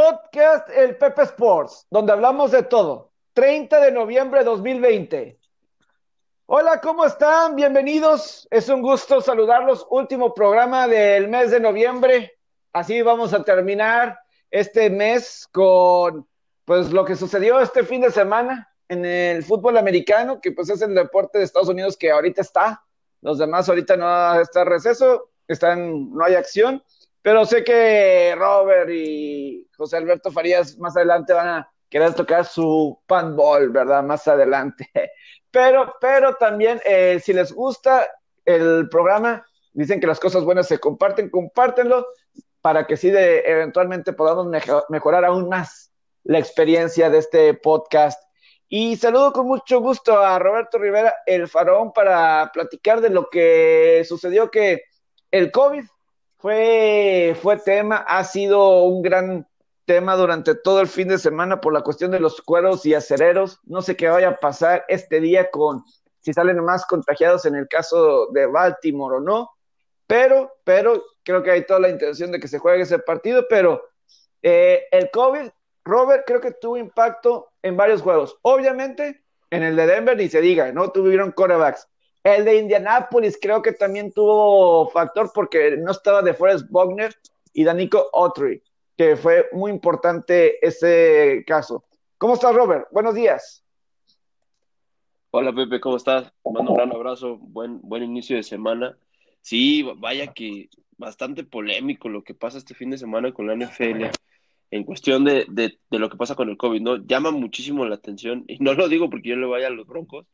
Podcast El Pepe Sports, donde hablamos de todo. 30 de noviembre de 2020. Hola, ¿cómo están? Bienvenidos. Es un gusto saludarlos. Último programa del mes de noviembre. Así vamos a terminar este mes con pues lo que sucedió este fin de semana en el fútbol americano, que pues es el deporte de Estados Unidos que ahorita está. Los demás ahorita no está receso, están, no hay acción. Pero sé que Robert y José Alberto Farías más adelante van a querer tocar su panball, ¿verdad? Más adelante. Pero, pero también, eh, si les gusta el programa, dicen que las cosas buenas se comparten, compártenlo para que sí de, eventualmente podamos mejorar aún más la experiencia de este podcast. Y saludo con mucho gusto a Roberto Rivera, el faraón, para platicar de lo que sucedió que el COVID fue, fue tema, ha sido un gran tema durante todo el fin de semana por la cuestión de los cueros y acereros. No sé qué vaya a pasar este día con si salen más contagiados en el caso de Baltimore o no, pero, pero creo que hay toda la intención de que se juegue ese partido, pero eh, el COVID, Robert, creo que tuvo impacto en varios juegos. Obviamente, en el de Denver ni se diga, no tuvieron corebacks. El de Indianapolis creo que también tuvo factor porque no estaba de Forrest Bogner y Danico Autry que fue muy importante ese caso. ¿Cómo estás, Robert? Buenos días. Hola, Pepe, ¿cómo estás? mando un gran abrazo, buen, buen inicio de semana. Sí, vaya que bastante polémico lo que pasa este fin de semana con la NFL en cuestión de, de, de, lo que pasa con el COVID, ¿no? Llama muchísimo la atención, y no lo digo porque yo le vaya a los broncos,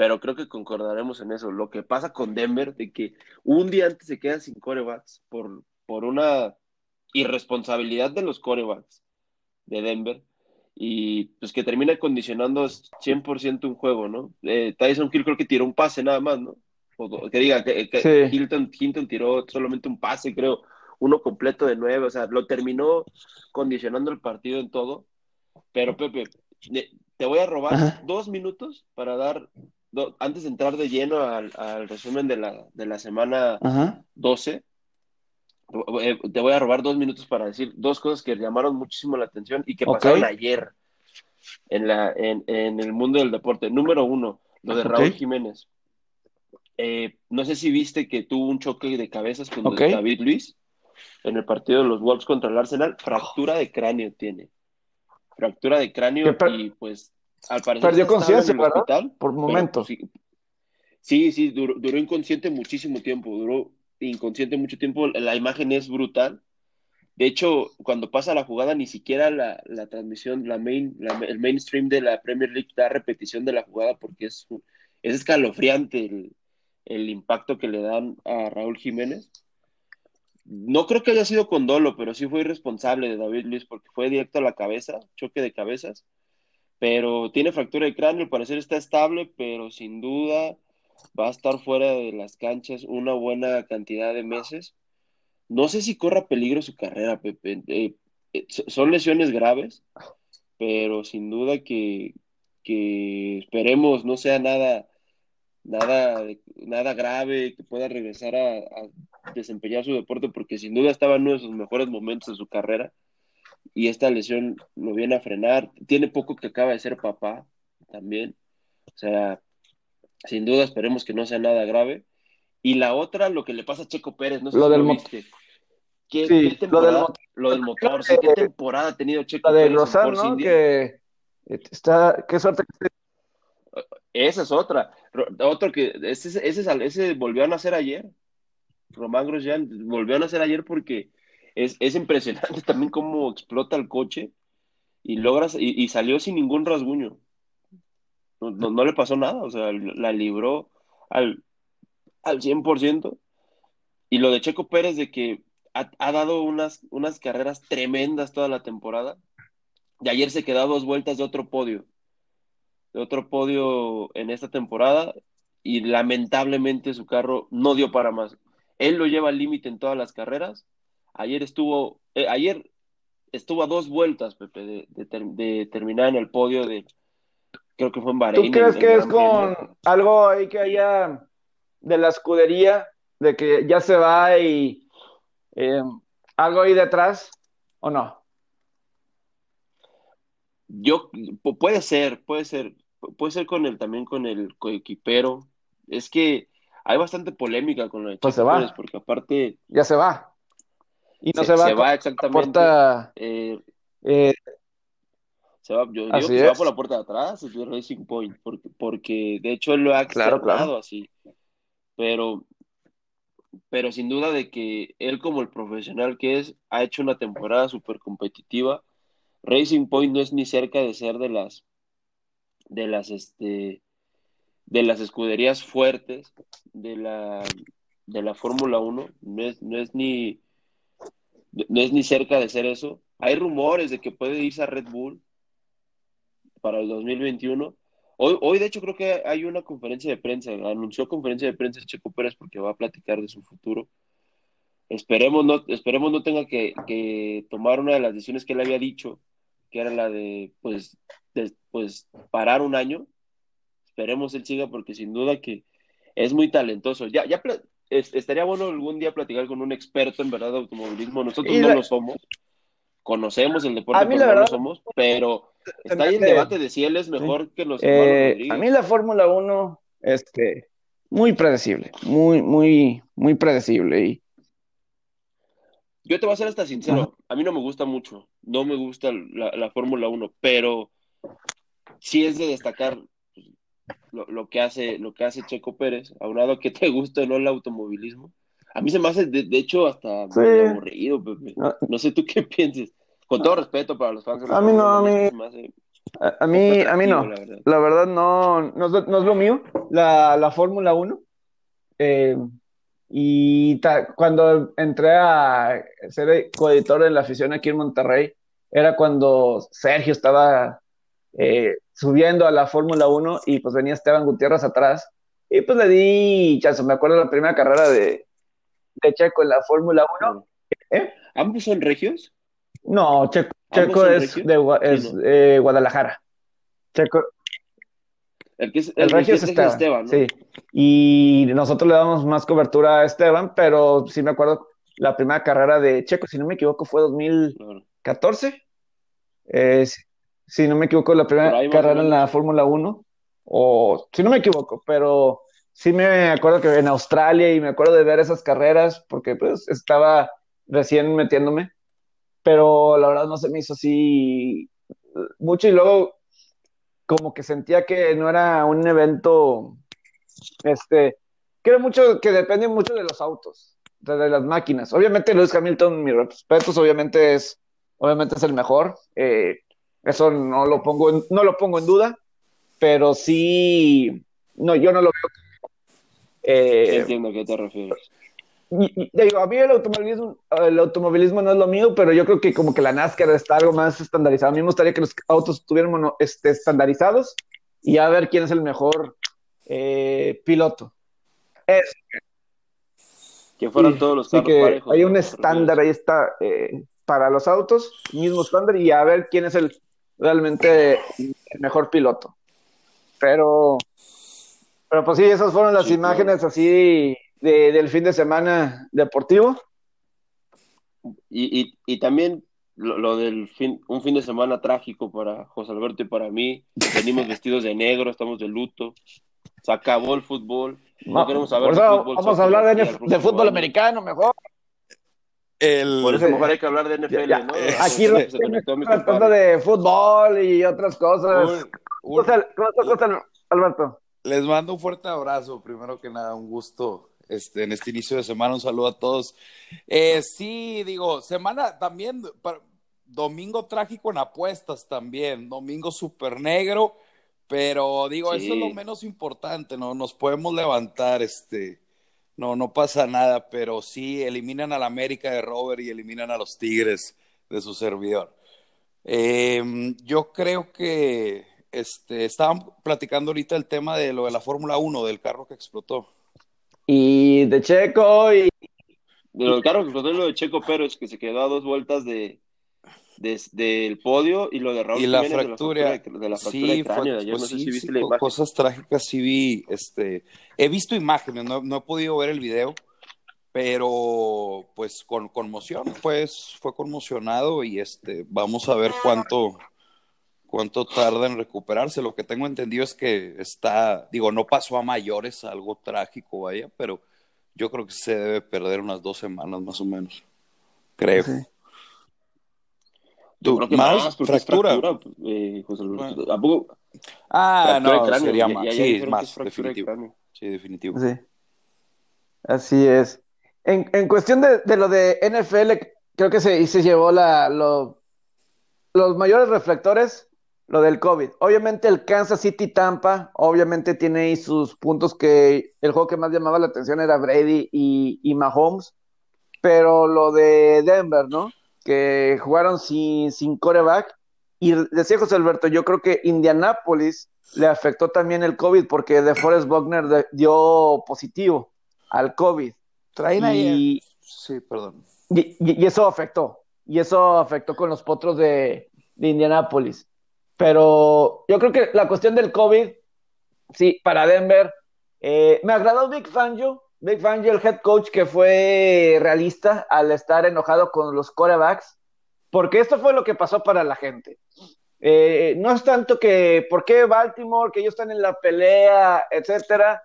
pero creo que concordaremos en eso. Lo que pasa con Denver, de que un día antes se quedan sin corebacks por, por una irresponsabilidad de los corebacks de Denver y pues que termina condicionando 100% un juego, ¿no? Eh, Tyson Hill creo que tiró un pase nada más, ¿no? O, que diga que, Hilton, tiró solamente un pase, creo, uno completo de nueve, o sea, lo terminó condicionando el partido en todo. Pero Pepe, te voy a robar dos minutos para dar, antes de entrar de lleno al, resumen de la, de la semana 12, eh, te voy a robar dos minutos para decir dos cosas que llamaron muchísimo la atención y que pasaron ayer en, la, en, el mundo del deporte. Número uno, lo de Raúl Jiménez. Eh, no sé si viste que tuvo un choque de cabezas con David Luis en el partido de los Wolves contra el Arsenal. Fractura de cráneo tiene. Fractura de cráneo y pues al parecer perdió conciencia, ¿verdad? Por momentos. Sí, sí, duró, duró inconsciente muchísimo tiempo. Duró inconsciente mucho tiempo, la imagen es brutal. De hecho, cuando pasa la jugada, ni siquiera la, transmisión, la main, el mainstream de la Premier League da repetición de la jugada porque es, es escalofriante el, impacto que le dan a Raúl Jiménez. No creo que haya sido con dolo, pero sí fue irresponsable de David Luis porque fue directo a la cabeza, choque de cabezas. Pero tiene fractura de cráneo, al parecer está estable, pero sin duda va a estar fuera de las canchas una buena cantidad de meses. No sé si corra peligro su carrera, Pepe. Eh, eh, son lesiones graves, pero sin duda que, esperemos no sea nada, nada, nada grave, que pueda regresar a, desempeñar su deporte, porque sin duda estaba en uno de sus mejores momentos de su carrera y esta lesión lo viene a frenar. Tiene poco que acaba de ser papá también. O sea, sin duda, esperemos que no sea nada grave. Y la otra, lo que le pasa a Checo Pérez, no sé lo si del lo viste. ¿Qué, temporada, lo del, motor, ¿qué temporada ha tenido Checo la de Pérez? ¿no? Que está, qué suerte que Esa es otra. Otro que, ese, ese, ese volvió a nacer ayer. Román Grosjean volvió a nacer ayer porque es, es impresionante también cómo explota el coche y logras, y salió sin ningún rasguño no, le pasó nada, o sea, la libró al, al 100%. Y lo de Checo Pérez de que ha, dado unas, unas carreras tremendas toda la temporada. Y ayer se quedó dos vueltas de otro podio. De otro podio en esta temporada. Y lamentablemente su carro no dio para más. Él lo lleva al límite en todas las carreras. Ayer estuvo, eh, ayer estuvo a dos vueltas, Pepe, de, de terminar en el podio de, Creo que fue en Bahrein. ¿Tú crees que es con algo ahí que haya de la escudería, de que ya se va y eh, algo ahí detrás o no? Yo, puede ser, puede ser, puede ser con el, también con el coequipero. Es que hay bastante polémica con lo de pues se va. porque aparte... Ya se va. Y no se, va. Se va exactamente. Eh, eh, se va, yo digo que se va por la puerta de atrás, es Racing Point, porque, porque de hecho él lo ha externado así. Pero, pero sin duda de que él como el profesional que es, ha hecho una temporada súper competitiva Racing Point no es ni cerca de ser de las de las este de las escuderías fuertes de la de la Fórmula 1, no es, no es ni no es ni cerca de ser eso. Hay rumores de que puede irse a Red Bull para el 2021. Hoy, hoy, de hecho, creo que hay una conferencia de prensa. Anunció conferencia de prensa Checo Pérez porque va a platicar de su futuro. Esperemos no, esperemos no tenga que, tomar una de las decisiones que él había dicho que era la de pues, pues parar un año. Esperemos él siga porque sin duda que es muy talentoso. Ya, ya estaría bueno algún día platicar con un experto en verdad de automovilismo. Nosotros no lo somos. Conocemos el deporte, pero no lo somos, pero está ahí el debate de si él es mejor que los eh, A mí la Fórmula 1, este, muy predecible, muy, muy, muy predecible. Y yo te voy a ser hasta sincero, a mí no me gusta mucho, no me gusta la, Fórmula 1, pero sí es de destacar lo, que hace, lo que hace Checo Pérez, a un lado que te guste o no el automovilismo. A mí se me hace, de, hecho, hasta aburrido, No. sé tú qué pienses. Con todo respeto para los fans. a mí no, a mí... A, mí, a mí no. La verdad, no, no, es lo mío. La, la Fórmula 1. Eh, y cuando entré a ser coeditor en la afición aquí en Monterrey, era cuando Sergio estaba eh, subiendo a la Fórmula 1 y pues venía Esteban Gutiérrez atrás. Y pues le di chance, me acuerdo la primera carrera de, de Checo en la Fórmula 1. ¿Eh? ¿Ambos son regios? No, Checo, Checo es, de, es eh, Guadalajara. Checo, el, que es, el, regio es Esteban, sí. Y nosotros le damos más cobertura a Esteban, pero sí me acuerdo la primera carrera de Checo, si no me equivoco, fue 2014. Eh, si, no me equivoco, la primera carrera en la Fórmula 1, o si no me equivoco, pero sí me acuerdo que en Australia y me acuerdo de ver esas carreras porque pues estaba recién metiéndome, pero la verdad no se me hizo así mucho y luego como que sentía que no era un evento, este, que mucho, que depende mucho de los autos, de, las máquinas. Obviamente Lewis Hamilton, mis respetos, obviamente es, obviamente es el mejor. Eh, eso no lo pongo, en, no lo pongo en duda, pero sí, no, yo no lo veo. Eh, Entiendo a qué te refieres digo, a mí el automovilismo, el automovilismo no es lo mío, pero yo creo que como que la NASCAR está algo más estandarizado. A mí me gustaría que los autos estuvieran este, estandarizados y a ver quién es el mejor eh, piloto. Es, que fueron todos los carros que Hay un estándar ahí está eh, para los autos, mismo estándar, y a ver quién es el realmente el mejor piloto. Pero, pero pues sí, esas fueron las imágenes así del fin de semana deportivo. Y, y, también lo, del fin, un fin de semana trágico para José Alberto y para mí. Venimos vestidos de negro, estamos de luto. Se acabó el fútbol. No, queremos saber fútbol. Vamos a hablar de, fútbol americano mejor. Por eso mejor hay que hablar de NFL, ¿no? Aquí hablando de fútbol y otras cosas. ¿Cómo estás, Alberto? Les mando un fuerte abrazo. Primero que nada, un gusto este, en este inicio de semana. Un saludo a todos. Eh, sí, digo, semana también, domingo trágico en apuestas también, domingo súper negro, pero digo, eso es lo menos importante, ¿no? Nos podemos levantar, este, no, no pasa nada, pero sí eliminan a la América de Robert y eliminan a los Tigres de su servidor. Em, yo creo que este, estaban platicando ahorita el tema de lo de la Fórmula 1, del carro que explotó y de Checo y... De lo carro que lo de Checo Pérez, que se quedó a dos vueltas de, del podio y lo de Raúl y la fractura, de la, fractura sí, no sé si viste la imagen. cosas trágicas sí vi este he visto imágenes no, no, he podido ver el video pero pues con conmoción pues fue conmocionado y este vamos a ver cuánto cuánto tarda en recuperarse. Lo que tengo entendido es que está, digo, no pasó a mayores, algo trágico, vaya, pero yo creo que se debe perder unas dos semanas más o menos. Creo. ¿Tú, más, fractura? eh, José Ah, no, sería más. sí, más, definitivo. Sí, definitivo. Sí. Así es. En, en cuestión de, de, lo de NFL, creo que se, se llevó la, lo, los mayores reflectores, lo del COVID. Obviamente el Kansas City Tampa, obviamente tiene ahí sus puntos que el juego que más llamaba la atención era Brady y, y Mahomes, pero lo de Denver, ¿no? Que jugaron sin, sin coreback. Y decía José Alberto, yo creo que Indianapolis le afectó también el COVID porque De Forest Buckner dio positivo al COVID. Traen ahí. Sí, perdón. Y, y, y, eso afectó. Y eso afectó con los potros de, de Indianapolis. Pero yo creo que la cuestión del COVID, sí, para Denver, eh, me agradó Big Fangio, Big Fangio, el head coach que fue realista al estar enojado con los corebacks, porque esto fue lo que pasó para la gente. Eh, no es tanto que, ¿por qué Baltimore, que ellos están en la pelea, etcétera?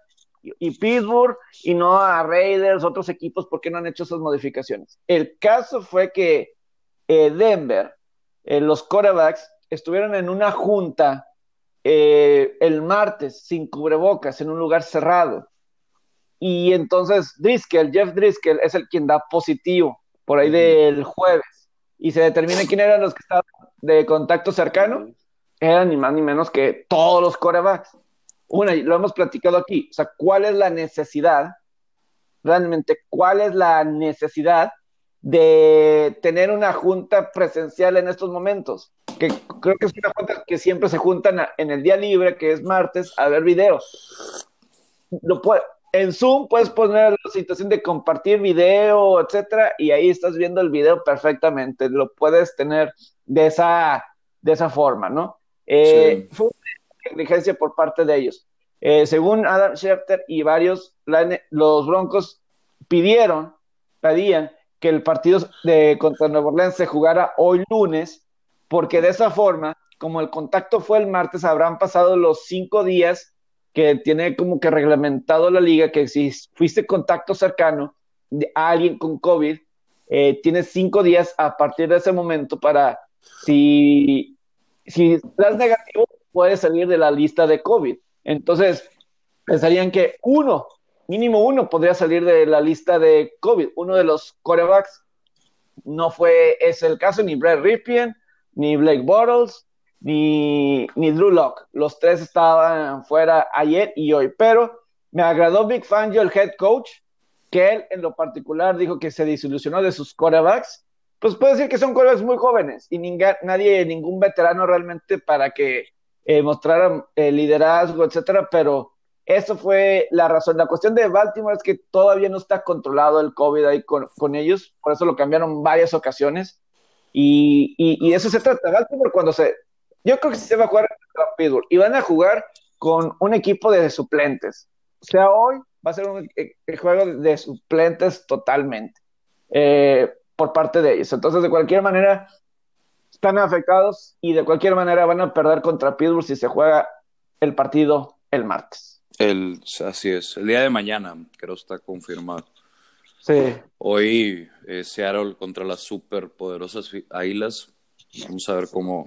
y Pittsburgh y no a Raiders, otros equipos, ¿por qué no han hecho esas modificaciones? El caso fue que eh, Denver, eh, los corebacks, estuvieron en una junta el martes sin cubrebocas en un lugar cerrado. Y entonces Driscoll, Jeff Driscoll, es el quien da positivo por ahí del jueves. Y se determina quién eran los que estaban de contacto cercano. Eran ni más ni menos que todos los corebacks. Una, lo hemos platicado aquí, o sea, ¿cuál es la necesidad? Realmente, ¿cuál es la necesidad de tener una junta presencial en estos momentos? Que creo que es una junta que siempre se juntan en el día libre, que es martes, a ver videos. Lo puede, en Zoom puedes poner la situación de compartir video, etcétera, y ahí estás viendo el video perfectamente. Lo puedes tener de esa, de esa forma, ¿no? Eh, sí. Fue negligencia por parte de ellos. Eh, según Adam Schefter y varios, la, los Broncos pidieron, pedían que el partido de contra Nueva Orleans se jugara hoy lunes, porque de esa forma, como el contacto fue el martes, habrán pasado los cinco días que tiene como que reglamentado la liga, que si fuiste contacto cercano de alguien con COVID, eh, tienes cinco días a partir de ese momento para, si, si estás negativo, puede salir de la lista de COVID. Entonces, pensarían que uno, mínimo uno, podría salir de la lista de COVID. Uno de los corebacks no fue ese el caso, ni Brad Ripien, ni Blake Bortles, ni, ni Drew Locke. Los tres estaban fuera ayer y hoy. Pero me agradó Big Fangio, el head coach, que él en lo particular dijo que se desilusionó de sus corebacks. Pues puede decir que son corebacks muy jóvenes y nadie, ningún veterano realmente para que eh, mostraran eh, liderazgo, etcétera, pero eso fue la razón. La cuestión de Baltimore es que todavía no está controlado el COVID ahí con, con ellos, por eso lo cambiaron varias ocasiones. Y, y, y, eso se trata. Baltimore cuando se... Yo creo que sí se va a jugar contra Pittsburgh y van a jugar con un equipo de suplentes. O sea, hoy va a ser un eh, juego de suplentes totalmente eh, por parte de ellos. Entonces, de cualquier manera, están afectados y de cualquier manera van a perder contra Pittsburgh si se juega el partido el martes. El, así es, el día de mañana, creo está confirmado. Sí. Hoy eh, Seattle contra las superpoderosas Águilas. Vamos a ver cómo.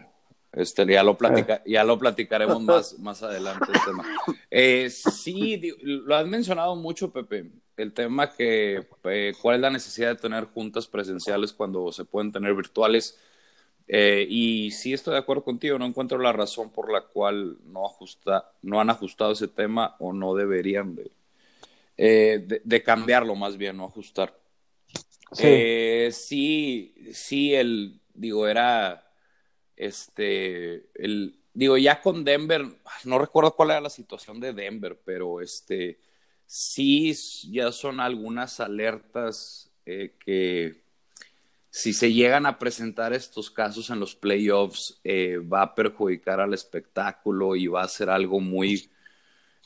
Este, ya, lo platica, ya lo platicaremos más, más adelante el tema. Eh, sí, lo has mencionado mucho, Pepe. El tema que eh, cuál es la necesidad de tener juntas presenciales cuando se pueden tener virtuales. Eh, y sí estoy de acuerdo contigo, no encuentro la razón por la cual no, ajusta, no han ajustado ese tema o no deberían de, eh, de, de, cambiarlo más bien, no ajustar. Sí. Eh, sí, sí, el, digo, era, este, el, digo, ya con Denver, no recuerdo cuál era la situación de Denver, pero este, sí, ya son algunas alertas eh, que si se llegan a presentar estos casos en los playoffs, eh, va a perjudicar al espectáculo y va a ser algo muy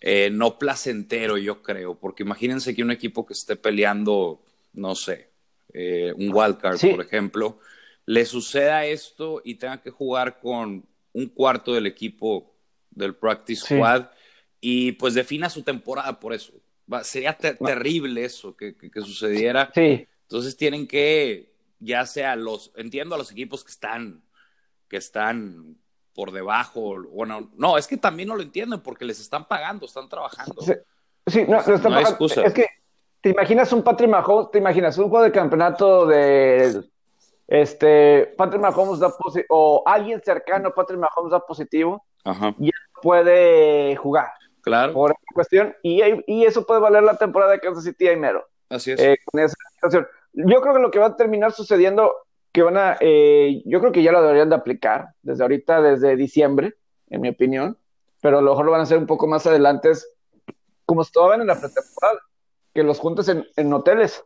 eh, no placentero, yo creo, porque imagínense que un equipo que esté peleando, no sé, eh, un wildcard, sí. por ejemplo, le suceda esto y tenga que jugar con un cuarto del equipo del practice squad y pues defina su temporada por eso. sería terrible eso que, que, sucediera. Sí. Entonces tienen que, ya sea los, entiendo a los equipos que están, que están por debajo, bueno, no, es que también no lo entienden porque les están pagando, están trabajando. Sí, no, no, están pagando. Es que te imaginas un Patrick Mahomes, te imaginas un juego de campeonato de este Patrick Mahomes da o alguien cercano a Patrick Mahomes da positivo Ajá. y puede jugar. Claro. Por esa cuestión, y, y eso puede valer la temporada de Kansas City y mero. Así es. Eh, con esa situación. Yo creo que lo que va a terminar sucediendo, que van a, eh, yo creo que ya lo deberían de aplicar desde ahorita, desde diciembre, en mi opinión, pero a lo mejor lo van a hacer un poco más adelante, como estaban en la pretemporada, que los juntes en, en hoteles,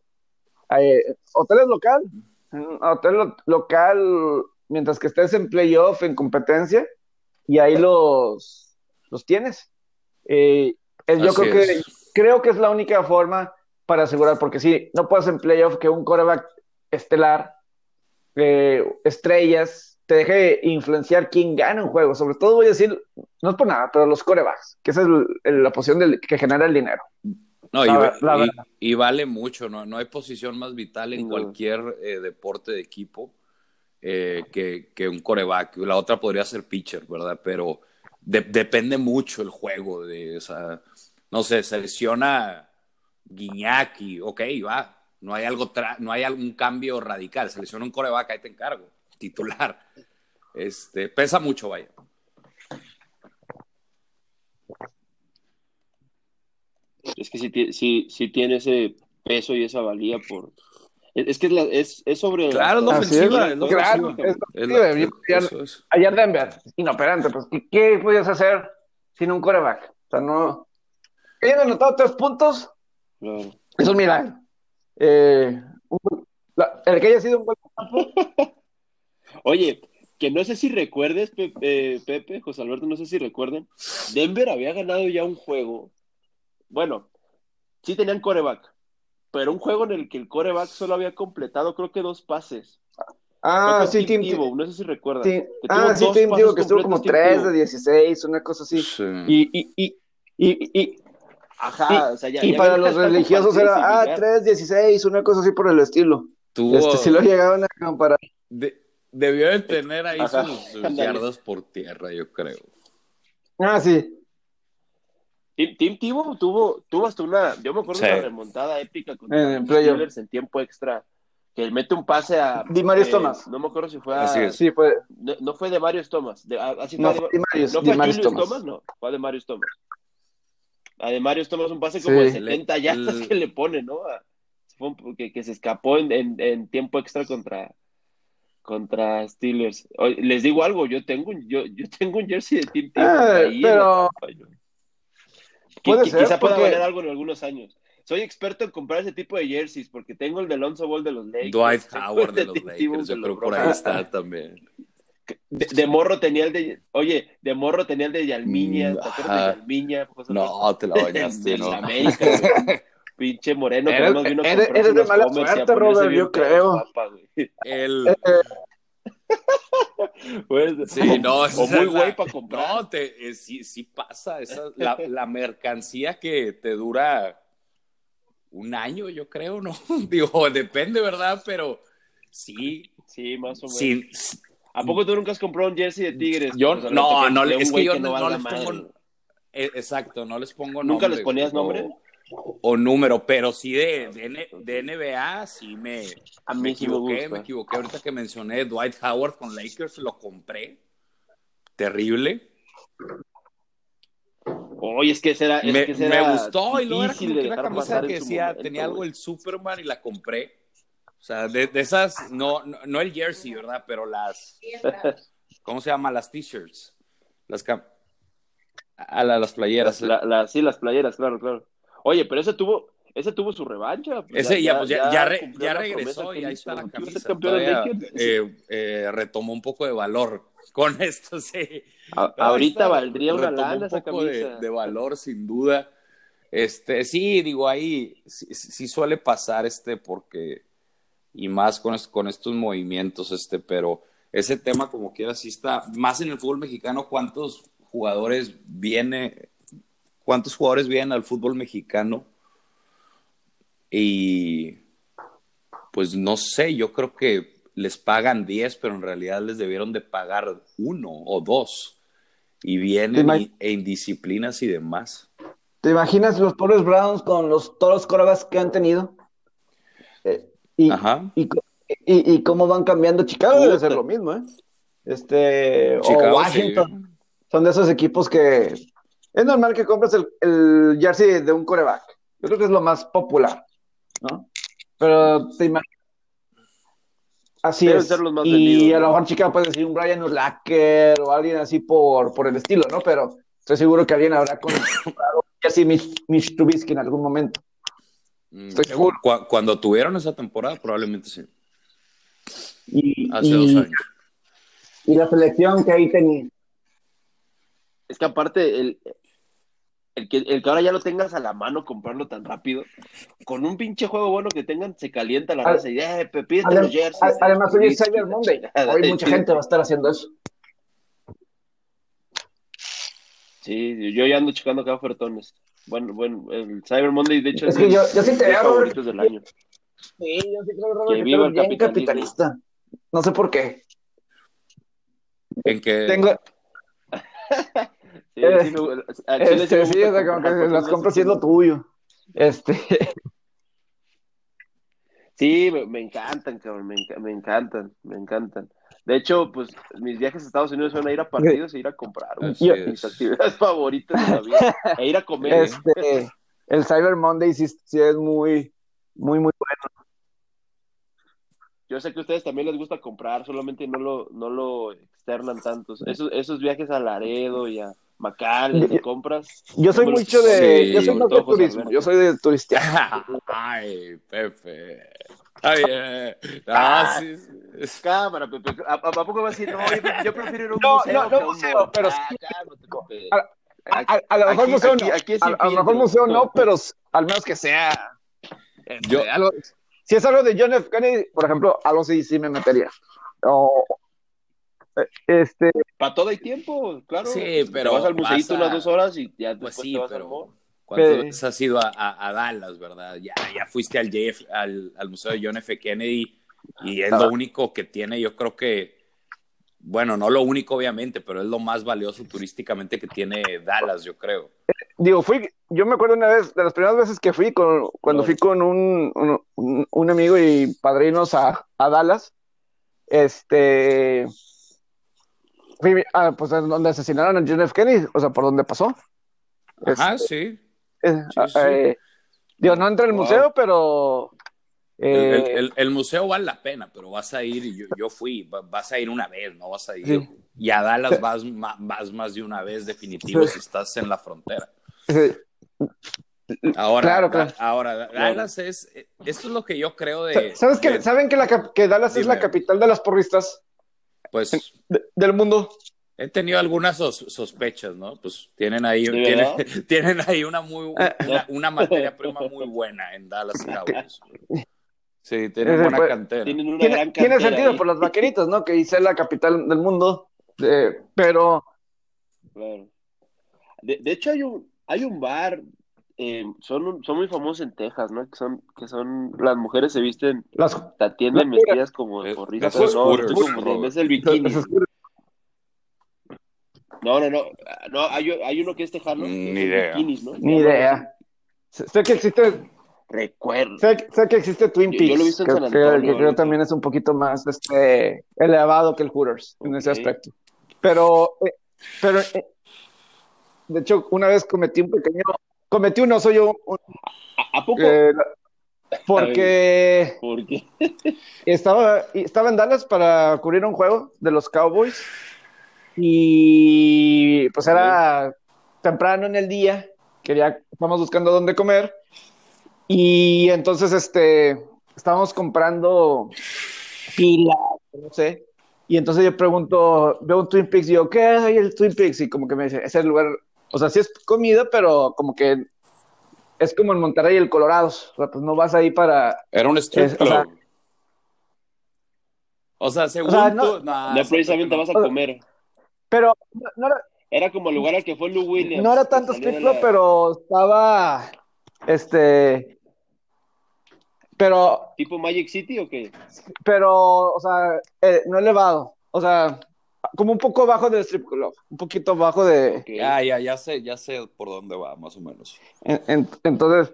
eh, hoteles local, hotel local, mientras que estés en playoff, en competencia, y ahí los, los tienes. Eh, yo creo que, creo que es la única forma para asegurar, porque si no puedes en playoff que un coreback estelar, eh, estrellas, te deje influenciar quién gana un juego. Sobre todo voy a decir, no es por nada, pero los corebacks, que esa es la posición del, que genera el dinero. No, y, vale mucho, ¿no? No hay posición más vital en cualquier eh, deporte de equipo eh, que, un coreback. La otra podría ser pitcher, ¿verdad? Pero depende mucho el juego. De, o no sé, selecciona Guiñaki, ok, va. No hay, algo no hay algún cambio radical. Selecciona un coreback, ahí te encargo. Titular. Este, pesa mucho, vaya. Es que si, si, tiene ese peso y esa valía por... Es que es, es, sobre... Claro, es la ofensiva. Es, claro, es Ayer Denver, inoperante, pues, ¿qué podías hacer sin un coreback? O sea, no... Hayan anotado tres puntos, claro. es un milagro. Eh, el que haya sido un buen campo. Oye, que no sé si recuerdes, Pepe, Pepe, José Alberto, no sé si recuerden, Denver había ganado ya un juego bueno, sí tenían coreback, pero un juego en el que el coreback solo había completado creo que dos pases. Ah, sí, Tim Tebow, no sé si recuerdan. Ah, sí, Tim Tebow, que estuvo como 3 de 16, una cosa así. Y, y, y, y, y, Ajá, o sea, ya, y para los religiosos era, ah, 3, 16, una cosa así por el estilo. Tuvo... Este, si lo llegaban a comparar. debió de tener ahí sus yardas por tierra, yo creo. Ah, sí. Tim, Tebow tuvo, tuvo hasta una, yo me acuerdo de una remontada épica con los Steelers en tiempo extra, que mete un pase a... Di Marius eh, Thomas. No me acuerdo si fue a... Sí, fue... No, fue de Marius Thomas. De, así no, fue de, Marius, no fue Julius Thomas. no, fue de Marius Thomas. A de Marius Thomas un pase como de 70 yardas que le pone, ¿no? que, que, se escapó en, en, en, tiempo extra contra contra Steelers. les digo algo, yo tengo un, yo, yo tengo un jersey de Tim Tebow eh, ahí pero... Puede quizá pueda valer algo en algunos años. Soy experto en comprar ese tipo de jerseys porque tengo el de Alonso Ball de los Lakers. Dwight Howard de, los Lakers, yo creo por ahí está también. De, morro tenía el de, oye, de morro tenía el de Yalmiña, ¿te acuerdas de Yalmiña? No, te la bañaste, ¿no? América, Pinche moreno que no vino a eres, eres de mala suerte, Robert, yo creo. el... Pues, sí, no, o muy güey para comprar. No, te, eh, sí, sí pasa. Esa, la, la, mercancía que te dura un año, yo creo, ¿no? Digo, depende, ¿verdad? Pero sí. Sí, más o menos. ¿A poco tú nunca has comprado un jersey de Tigres? Yo, no, no, es que yo no, les pongo. Eh, exacto, no les pongo nombre. ¿Nunca les ponías nombre? O número, pero sí de, de, NBA, sí me, me equivoqué, me, equivoqué. Ahorita que mencioné Dwight Howard con Lakers, lo compré. Terrible. Oye, es que será. me, me, gustó y luego era como que una camisa que decía, tenía algo el Superman y la compré. O sea, de, esas, no, no, el jersey, ¿verdad? Pero las. ¿Cómo se llama? Las t-shirts. Las, a las playeras. sí, las playeras, claro, claro. Oye, pero ese tuvo, ese tuvo su revancha. Pues, ese ya, pues, ya, ya, regresó y ahí está la camisa. Eh, eh, retomó un poco de valor con esto, sí. ahorita valdría una lana esa camisa. De, valor, sin duda. Este, sí, digo, ahí sí, suele pasar este porque, y más con, con estos movimientos, este, pero ese tema como quiera sí está, más en el fútbol mexicano, ¿cuántos jugadores viene, cuántos jugadores vienen al fútbol mexicano? Y pues no sé, yo creo que les pagan 10, pero en realidad les debieron de pagar uno o dos. Y vienen y, e indisciplinas y demás. ¿Te imaginas los pobres Browns con los, todos los corebacks que han tenido? Eh, y, Ajá. Y, y, y, cómo van cambiando. Chicago debe ser lo mismo, ¿eh? Este, Chicago, o Washington. sí. Son de esos equipos que es normal que compres el, el jersey de un coreback. Yo creo que es lo más popular, ¿no? Pero te imaginas. Así Deben es. ser los más y vendidos, a lo ¿no? mejor Chicago puede decir un Brian Urlacher o alguien así por, por el estilo, ¿no? Pero estoy seguro que alguien habrá con así Mitch, Mitch Trubisky en algún momento. Mm, Estoy seguro. cu- Cuando tuvieron esa temporada, probablemente sí. Y, Hace y- dos años. y la selección que ahí tenía. Es que aparte, el, el, que, el que ahora ya lo tengas a la mano, comprarlo tan rápido, con un pinche juego bueno que tengan, se calienta la raza y eh, pídete los jerseys. a- Además, hoy es Cyber Monday. Hoy mucha gente va a estar haciendo eso. Sí, yo ya ando checando acá ofertones. Bueno, bueno, el Cyber Monday, de hecho, Es es, que de yo, yo sí te veo, del año. Sí, yo sí creo, Robert, Que que, viva el bien capitalista. No sé por qué. En que Tengo, Sí, Eh, sí, me- al chile este, me sí, gusta o sea, como comprar que porque las compras siendo si- tuyo. Este, Sí, me, me encantan, cabrón, me, me encantan, me encantan. De hecho, pues mis viajes a Estados Unidos son a ir a partidos e ir a comprar, güey. Mis es. actividades favoritas de la vida. E ir a comer. güey. este, el Cyber Monday sí, sí es muy, muy, muy bueno. Yo sé que a ustedes también les gusta comprar, solamente no lo, no lo externan tantos. Esos, esos viajes a Laredo y a McAllen y compras. Yo soy No mucho de, Sí, yo soy más de turismo. Alberto. Yo soy de turistear. Ay, Pepe. Ay, eh. Ah, sí, sí. Cámara, Pepe. ¿A, poco vas a decir, no, yo, yo prefiero ir a un No, museo? no, no un museo, mall"? pero Ah, sí-. A, a- a lo mejor Aquí- museo aquí- no. aquí es a, lo mejor museo no, pero al menos que sea. este, Yo- algo- si es algo de John F. Kennedy, por ejemplo, algo sí, sí me metería. O, eh, este, Para todo hay tiempo, claro. Sí, pero Te vas al museito a- unas dos horas y ya Pues sí, te vas al pero mall. ¿cuántas veces has ido a, a- a Dallas, verdad? Ya, ya fuiste al, JF, al, al Museo de John F. Kennedy y es lo único que tiene, yo creo que, bueno, no lo único obviamente, pero es lo más valioso turísticamente que tiene Dallas, yo creo. digo, fui, yo me acuerdo una vez, de las primeras veces que fui, con, cuando fui con un, un, un- un amigo y padrinos a, a Dallas, este, fui a, pues, donde asesinaron a John F. Kennedy, o sea, por donde pasó. Ajá, sí. Eh, Sí, sí. eh, digo, no entré al Wow. museo, pero... El, eh, el- el- el museo vale la pena, pero vas a ir, yo, yo fui, va- vas a ir una vez, no vas a ir. Sí. Y a Dallas vas, más de una vez definitivo Sí. si estás en la frontera. eh, Ahora, Claro, claro. ahora Dallas es, esto es lo que yo creo de... ¿Sabes que, de- ¿Saben que, la, cap- que Dallas es la capital de las porristas Pues de- del mundo? he tenido algunas sos- sospechas, ¿no? Pues tienen ahí, ¿De tienen, tienen ahí una muy Ah. una, una materia prima muy buena en Dallas Cowboys. Sí, tienen Ese buena fue- cantera. Tienen una Tiene, gran tiene sentido ahí. por los vaqueritos, ¿no? Que hice la capital del mundo, eh, pero Claro. De, de hecho, hay un, hay un bar, eh, son, son muy famosos en Texas, ¿no? Que son, que son, las mujeres se visten, las, te atienden Las vestidas como Es- porristas. esos No, Robert. es el bikini. las- No, no, no, no, hay, hay uno que es tejano. que Ni son idea. bikinis, ¿no? ni idea. Sé sé que existe, Recuerdo. sé, sé que existe Twin Peaks, yo lo he visto en que, San que- Antonio, que creo también es un poquito más este, elevado que el Hooters en ese aspecto. Pero, eh, pero eh, de hecho, una vez cometí un pequeño, cometí un oso ¿A, a poco? eh, porque ¿Por qué? estaba, estaba en Dallas para cubrir un juego de los Cowboys y pues era temprano en el día, quería, estábamos buscando dónde comer y entonces este, estábamos comprando pila, no sé, y entonces yo pregunto, veo un Twin Peaks y yo, ¿qué hay el Twin Peaks? Y como que me dice, es el lugar, o sea, sí es comida, pero como que es como en Monterrey el Colorado, o sea, pues no vas ahí para Era un strip Es- o sea, club. O sea, según O sea, no- tú, nah, No precisamente vas a comer. Pero no, no era, Era como el lugar al que fue Lou Williams. no era tanto strip club, la- pero estaba, este, pero, ¿Tipo Magic City o qué? pero, o sea, eh, no elevado, o sea, como un poco bajo del strip club, un poquito bajo de, Ok. Ya, ya, ya sé, ya sé por dónde va, más o menos. en- en- entonces,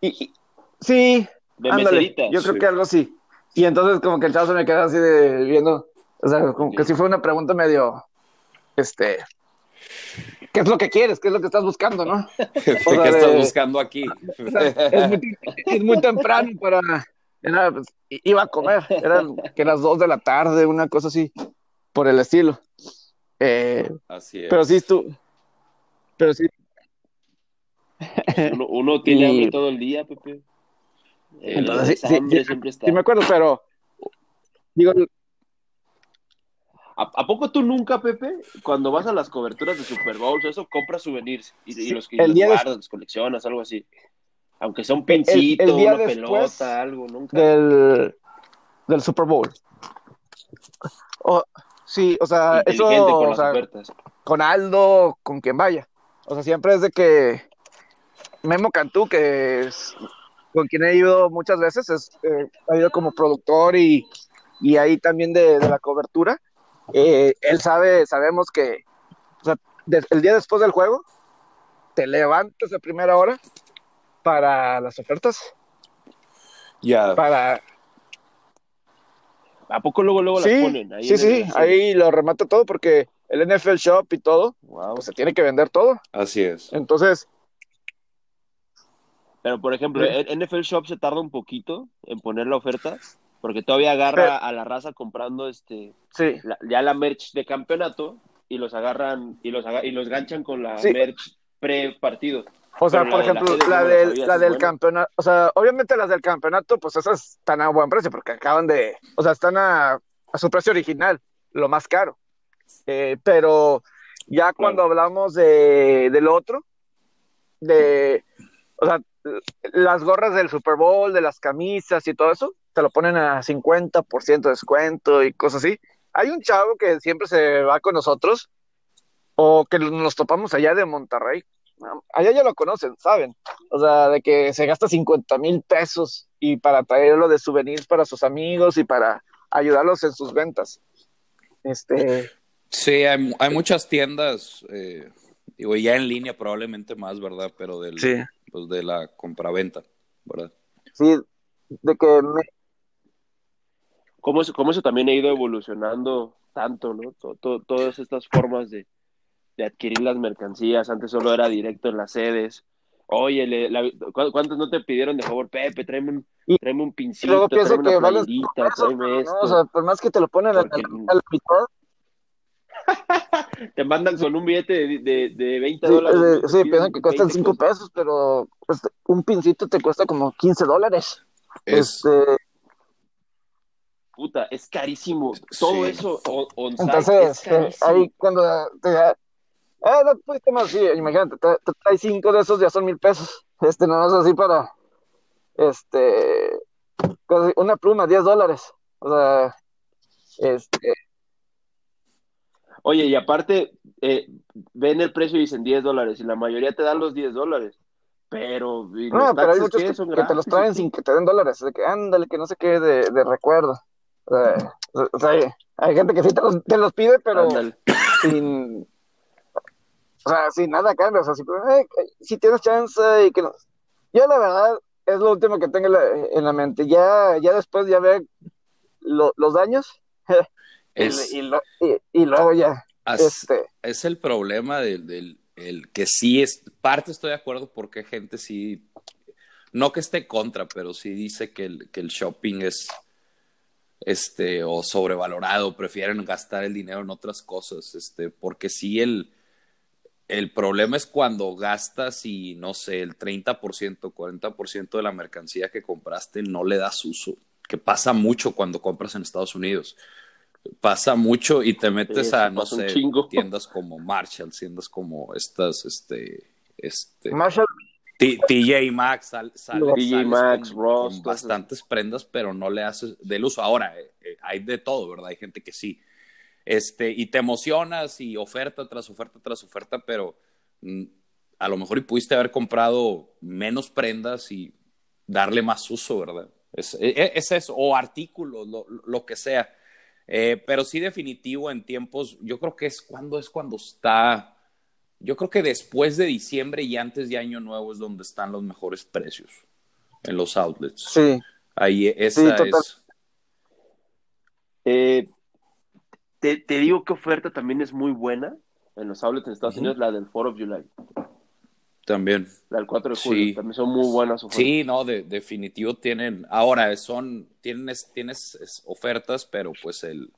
y, y- sí, De ándale, yo creo Sí. que algo así, y entonces como que el chavo se me queda así de viendo, o sea, como que sí fue una pregunta medio, este, ¿qué es lo que quieres? ¿Qué es lo que estás buscando, no? ¿Qué O sea, estás de- buscando aquí? O sea, es, muy, es muy temprano para. Era, pues, iba a comer, eran que las dos de la tarde, una cosa así, por el estilo. Eh, Así es. pero sí, tú. Pero sí, Uno, uno tiene Y- hambre todo el día, Pepe. El- Entonces, sí, hambre siempre está. sí me acuerdo, pero. Digo, ¿A, a poco tú nunca, Pepe, cuando vas a las coberturas de Super Bowl, eso, compras souvenirs y, y los, el los de- guardas, los coleccionas, algo así? Aunque sea un pincito, el día una pelota, algo, nunca. del, del Super Bowl. O- sí, o sea, eso. Con o las sea, ofertas. con Aldo, con quien vaya. O sea, siempre es de que Memo Cantú, que es con quien he ido muchas veces, es, eh, ha ido como productor y, y ahí también de, de la cobertura. Eh, él sabe, sabemos que o sea, de- el día después del juego, te levantas a primera hora para las ofertas, Ya, para... ¿A poco luego, luego Sí, las ponen? Ahí sí, sí, el- ahí lo remata todo porque el NFL Shop y todo, Wow. pues se tiene que vender todo. así es. Entonces, Pero, por ejemplo, el NFL Shop se tarda un poquito en poner la oferta, porque todavía agarra a la raza comprando este sí, la- ya la merch de campeonato y los agarran y los aga- y los ganchan con la Sí. merch pre-partido. O sea, Pero por la ejemplo, la, ¿cómo la del, la del campeonato, o sea, obviamente las del campeonato, pues esas están a buen precio porque acaban de, o sea, están a, a su precio original, lo más caro. Eh, pero ya cuando hablamos de, del otro, de, o sea, las gorras del Super Bowl, de las camisas y todo eso, te lo ponen a 50% de descuento y cosas así. Hay un chavo que siempre se va con nosotros, o que nos topamos allá de Monterrey, allá ya lo conocen, saben. O sea, de que se gasta 50 mil pesos y para traerlo de souvenirs para sus amigos y para ayudarlos en sus ventas. Este, Sí, hay, hay muchas tiendas, eh, digo, ya en línea probablemente más, ¿verdad? Pero del, sí, pues de la compraventa, ¿verdad? sí, de que me, Cómo eso, cómo eso también ha ido evolucionando tanto, ¿no? To- to- todas estas formas de, de adquirir las mercancías. Antes solo era directo en las sedes. Oye, le- la- ¿cu- ¿cuántos no te pidieron de favor, Pepe? Tráeme un, tráeme un pincito, luego pienso tráeme que una pesos, tráeme esto. no, o sea, por más que te lo ponen al, Porque- al editor, Te mandan con un billete de, de, de 20 sí, dólares. eh, sí, piensan que cuestan 20 5 pesos. pero pues, un pincito te cuesta como 15 dólares. Es, Este, Puta, es carísimo. Todo Sí. eso on, es entonces, eh, carísimo. ahí cuando te da, ah, no pudiste más, sí, imagínate, te, te traes 5 de esos, ya son mil pesos. Este, no es así para, este, una pluma, 10 dólares. O sea, este, Oye, y aparte, eh, ven el precio y dicen 10 dólares, y la mayoría te dan los 10 dólares. Pero, ¿y los no, pero hay muchos que, ¿Son que te los traen sin que te den dólares, de que ándale, que no sé qué, de, de recuerdo. O sea, o sea, hay, hay gente que sí te los, te los pide, pero Ándale. sin, o sea, sin nada cambia, o sea, si, eh, si tienes chance y que no. Yo la verdad es lo último que tengo en la, en la mente, ya, ya después ya ve lo- los daños y, lo- y- y luego ya, as- este, es el problema del, del el que sí es, parte estoy de acuerdo porque gente sí, no que esté contra, pero sí dice que el, que el shopping es este o sobrevalorado, prefieren gastar el dinero en otras cosas, este, porque sí el, el problema es cuando gastas y no sé, el 30%, 40% de la mercancía que compraste no le das uso, que pasa mucho cuando compras en Estados Unidos. Pasa mucho y te metes Sí, a, no sé, tiendas como Marshall, tiendas como estas, este, este, Marshall, TJ Maxx sale, TJ Maxx, con, Ross, con bastantes prendas, pero no le haces del uso. Ahora, eh, eh, hay de todo, ¿verdad? Hay gente que sí. Este, y te emocionas y oferta tras oferta tras oferta, pero mm, a lo mejor y pudiste haber comprado menos prendas y darle más uso, ¿verdad? Es, e, e, es eso, o artículos, lo, lo que sea. Eh, pero sí definitivo en tiempos, yo creo que es cuando es cuando está, yo creo que después de diciembre y antes de Año Nuevo es donde están los mejores precios en los outlets. Sí. Ahí esa es. Eh, te, te, digo que oferta también es muy buena en los outlets en Estados Unidos, la del 4 of July. También. La del 4 de julio, también son muy buenas ofertas. Sí, no, de, definitivo tienen, ahora son, tienes, tienes ofertas, pero pues el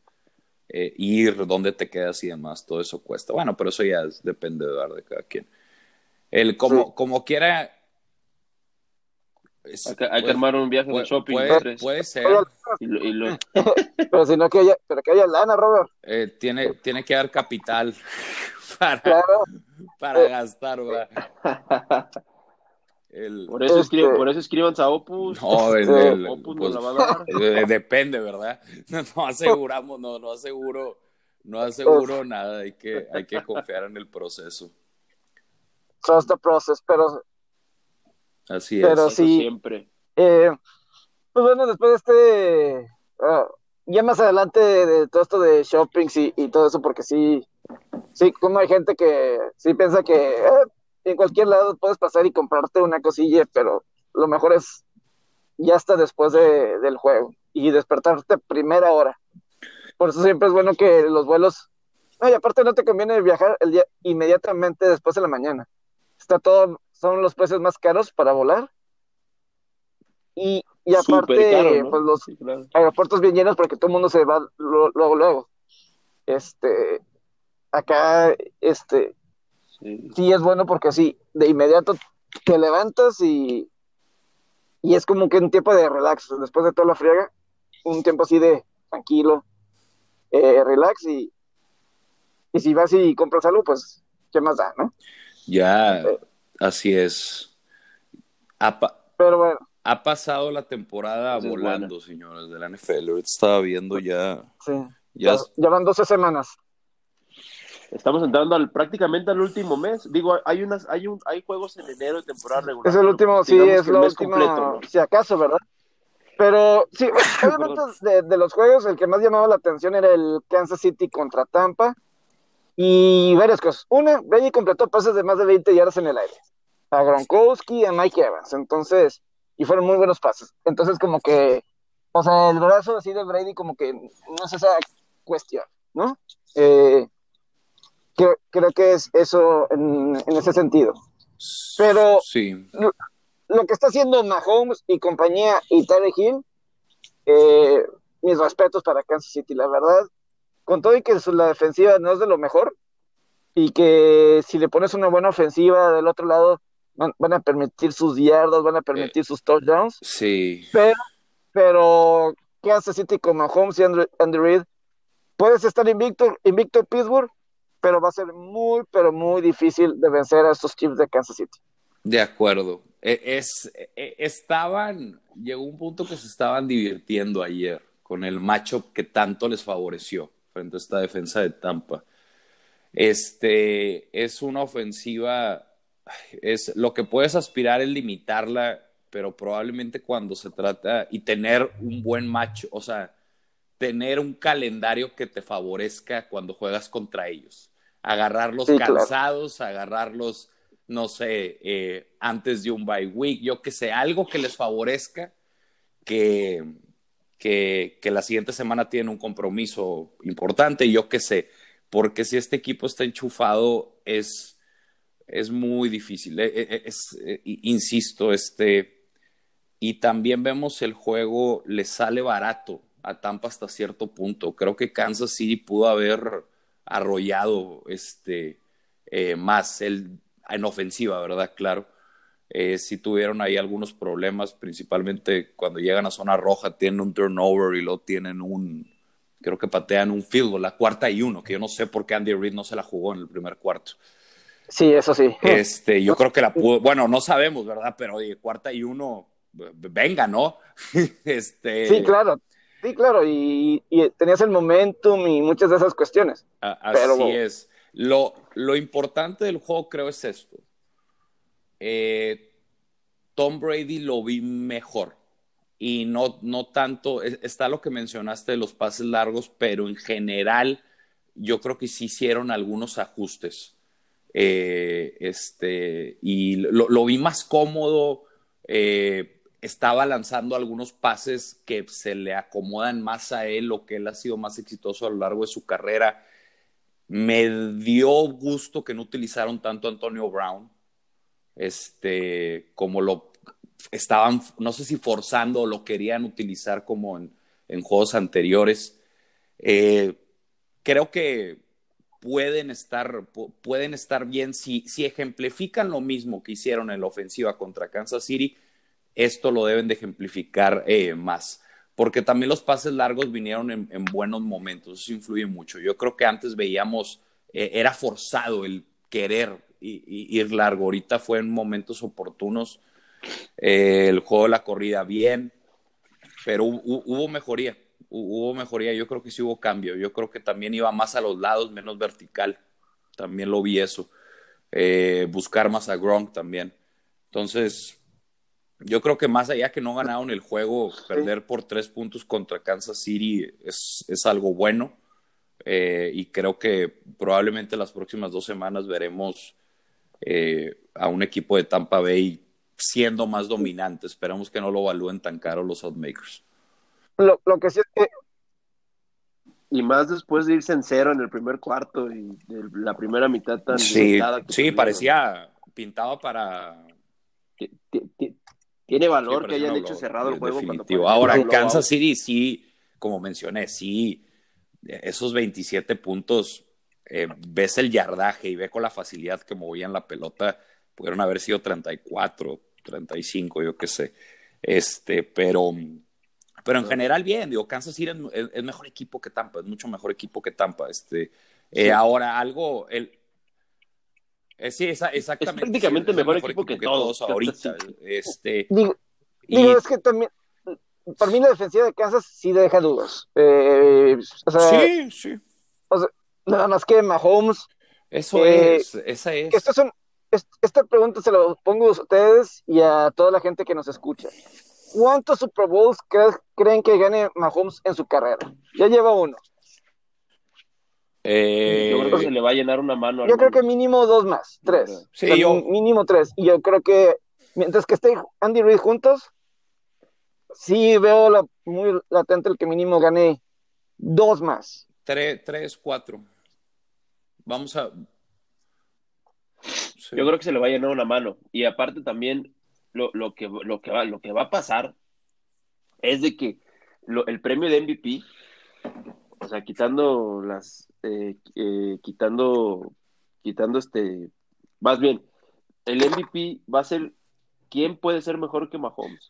eh, ir, dónde te quedas y demás, todo eso cuesta. Bueno, pero eso ya depende de, de cada quien. El como, como quiera. Hay, que, armar un viaje de shopping. Puede, puede ser. pero si no que haya, pero que haya lana, Robert. Eh, tiene, tiene que haber capital para, para Eh, gastar, ¿verdad? El, por, eso Este- escriban, por eso escriban a Opus. no, el- el- Opus pues, nos la va a dar. depende, ¿verdad? No aseguramos, no, no aseguro, no aseguro nada, hay que, hay que confiar en el proceso. Trust the process, pero Así Pero es. Eso sí. siempre. Eh, pues bueno, después de este, ah, ya más adelante de todo esto de shoppings y, y todo eso, porque sí, sí, como hay gente que sí piensa que eh, en cualquier lado puedes pasar y comprarte una cosilla, pero lo mejor es ya hasta después de, del juego y despertarte primera hora. Por eso siempre es bueno que los vuelos, no, y aparte no te conviene viajar el día inmediatamente después de la mañana. Está todo, son los precios más caros para volar. Y, y aparte, Súper caro, ¿no? pues los Sí, claro. aeropuertos bien llenos porque todo el mundo se va lo- luego, luego. Este, acá, este, Sí. sí es bueno porque así, de inmediato te levantas y, y es como que un tiempo de relax, después de toda la friega, un tiempo así de tranquilo, eh, relax y, y si vas y compras algo, pues, ¿qué más da, no? Ya, así es. Ha, pa- Pero bueno, ha pasado la temporada volando, señores, de la NFL. Ahorita estaba viendo ya, sí, ya, van 12 semanas. Estamos entrando al, prácticamente al último mes. Digo, hay unas, hay un, hay juegos en enero de temporada regular. Es el último, sí, es lo último, completo, ¿no? si acaso, ¿verdad? Pero sí, obviamente de, de los juegos, el que más llamaba la atención era el Kansas City contra Tampa. Y varias cosas. Una, Brady completó pases de más de 20 yardas en el aire. A Gronkowski, a Mike Evans. Entonces, y fueron muy buenos pases. Entonces, como que, o sea, el brazo así de Brady, como que no es esa cuestión, ¿no? Eh, creo, creo que es eso en, en ese sentido. Pero- sí, lo que está haciendo Mahomes y compañía y Tarek Hill, eh, mis respetos para Kansas City, la verdad. Con todo y que su- la defensiva no es de lo mejor, y que si le pones una buena ofensiva del otro lado, van, van a permitir sus yardas, van a permitir sus touchdowns, sí. pero, pero Kansas City con Mahomes y Andrew, Andy Reid, puedes estar invicto, invicto Pittsburgh, pero va a ser muy, pero muy difícil de vencer a estos Chiefs de Kansas City. De acuerdo. E- Es, e- estaban, llegó un punto que se estaban divirtiendo ayer con el matchup que tanto les favoreció frente a esta defensa de Tampa. Este es una ofensiva, es lo que puedes aspirar es limitarla, pero probablemente cuando se trata y tener un buen match, o sea, tener un calendario que te favorezca cuando juegas contra ellos. Agarrarlos Sí, claro. cansados, agarrarlos, no sé, eh, antes de un bye week, yo que sé, algo que les favorezca que, que, la siguiente semana tienen un compromiso importante, yo que sé, porque si este equipo está enchufado es, es muy difícil. Eh, eh, eh, insisto, este, y también vemos el juego, le sale barato a Tampa hasta cierto punto. Creo que Kansas City pudo haber arrollado este, más en ofensiva, ¿verdad? Claro. Eh, sí tuvieron ahí algunos problemas, principalmente cuando llegan a zona roja, tienen un turnover y luego tienen un, creo que patean un field goal, la cuarta y uno, que yo no sé por qué Andy Reid no se la jugó en el primer cuarto. Sí, eso sí. Este, yo creo que la pudo, bueno, no sabemos, ¿verdad? Pero oye, cuarta y uno, venga, ¿no? este... Sí, claro, sí, claro, y, tenías el momentum y muchas de esas cuestiones. así es. Lo, lo importante del juego creo es esto. Eh, Tom Brady lo vi mejor y no, no tanto, está lo que mencionaste de los pases largos, pero en general yo creo que sí hicieron algunos ajustes. Eh, este, y lo, vi más cómodo, eh, estaba lanzando algunos pases que se le acomodan más a él, lo que él ha sido más exitoso a lo largo de su carrera. Me dio gusto que no utilizaron tanto a Antonio Brown, este, como lo estaban, no sé si forzando o lo querían utilizar como en, juegos anteriores. Eh, creo que pueden estar, pueden estar bien si, si ejemplifican lo mismo que hicieron en la ofensiva contra Kansas City, esto lo deben de ejemplificar eh, más. Porque también los pases largos vinieron en, buenos momentos, eso influye mucho. Yo creo que antes veíamos, eh, era forzado el querer ir largo, ahorita fue en momentos oportunos eh, el juego de la corrida bien, pero hubo, mejoría, hubo mejoría, yo creo que sí hubo cambio, yo creo que también iba más a los lados, menos vertical, también lo vi eso, eh, buscar más a Gronk también. Entonces, yo creo que más allá que no ganaron el juego, perder por tres puntos contra Kansas City es, es algo bueno. Eh, y creo que probablemente las próximas dos semanas veremos a un equipo de Tampa Bay siendo más dominante. Esperamos que no lo evalúen tan caro los outmakers. Lo, lo que sí es que. Y más después de irse en cero en el primer cuarto y de la primera mitad tan. Sí, sí parecía pintado para. Tiene valor que hayan hecho cerrado el juego. Definitivo. Ahora, Kansas City sí, como mencioné, sí, esos 27 puntos, eh, ves el yardaje y ve con la facilidad que movían la pelota, pudieron haber sido 34, 35, yo qué sé. Este, pero, pero en general bien, digo, Kansas City es, mejor equipo que Tampa, es mucho mejor equipo que Tampa. Este, eh, ahora algo, el, eh, sí, exactamente. Es prácticamente mejor, equipo, que, todos, ahorita. Este, digo, es que también, para mí la defensiva de Kansas sí deja dudas. Eh, sí, sí. Nada más que Mahomes. Eso es, esa es. Estos son, esta pregunta se la pongo a ustedes y a toda la gente que nos escucha. ¿Cuántos Super Bowls creen que gane Mahomes en su carrera? Ya lleva uno. Eh, yo creo que se le va a llenar una mano. Yo creo que mínimo dos más, tres. Sí, Mínimo tres. Y yo creo que mientras que esté Andy Reid juntos, sí veo muy latente el que mínimo gane dos más. Tres, tres, cuatro. Vamos a, yo creo que se le va a llenar una mano. Y aparte también lo, lo, que, lo, que, va, lo que va a pasar es de que el premio de MVP, o sea, quitando las, eh, eh, quitando, quitando este, más bien, el MVP va a ser quién puede ser mejor que Mahomes.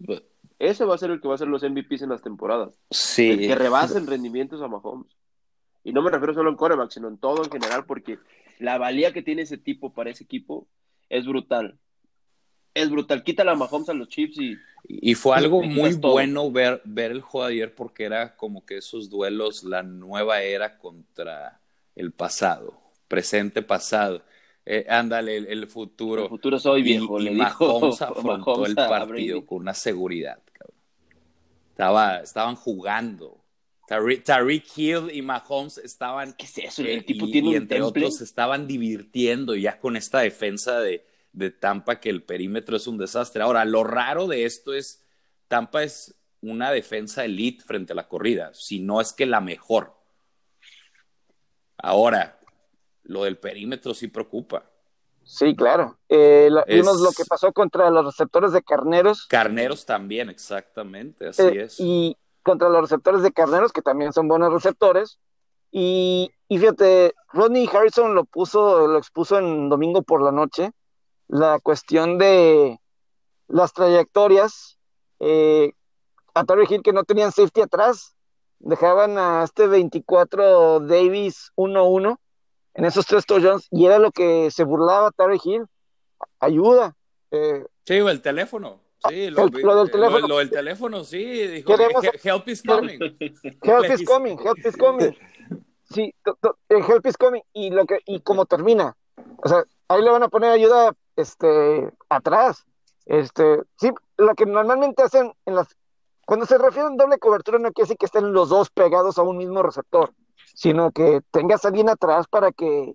Ese va a ser el que va a ser los MVPs en las temporadas. Sí. El que rebasen rendimientos a Mahomes. Y no me refiero solo en coreback, sino en todo en general, porque la valía que tiene ese tipo para ese equipo es brutal. Es brutal. Quítala a Mahomes a los Chiefs y. Y fue algo muy bueno ver, ver el juego de ayer porque era como que esos duelos, la nueva era contra el pasado, presente, pasado. Eh, ándale, el, futuro. El futuro soy viejo, y, le Mahomes afrontó el partido con una seguridad, Estaba, estaban jugando Tariq Hill y Mahomes estaban. ¿Qué es eso? El eh, tipo tiene y entre otros estaban divirtiendo ya con esta defensa de, de, Tampa que el perímetro es un desastre. Ahora, lo raro de esto es: Tampa es una defensa elite frente a la corrida, si no es que la mejor. Ahora, lo del perímetro sí preocupa. Sí, claro. Eh, vimos lo que pasó contra los receptores de carneros. Carneros también, exactamente, así eh, es. Y contra los receptores de carneros, que también son buenos receptores. Y, fíjate, Rodney Harrison lo puso, lo expuso en domingo por la noche, la cuestión de las trayectorias. Eh, a Terry Hill que no tenían safety atrás, dejaban a este 24 Davis 1-1 en esos tres touchdowns y era lo que se burlaba Terry Hill. Ayuda. Eh, sí, el teléfono. Sí, lo, del teléfono. Lo, del teléfono, sí. Dijo, help is coming. Help is coming, help is coming. Sí, help is coming. Y, lo que, y como termina. O sea, ahí le van a poner ayuda este, atrás. Este, sí, lo que normalmente hacen en las. Cuando se refieren a doble cobertura, no quiere decir que estén los dos pegados a un mismo receptor, sino que tengas a alguien atrás para que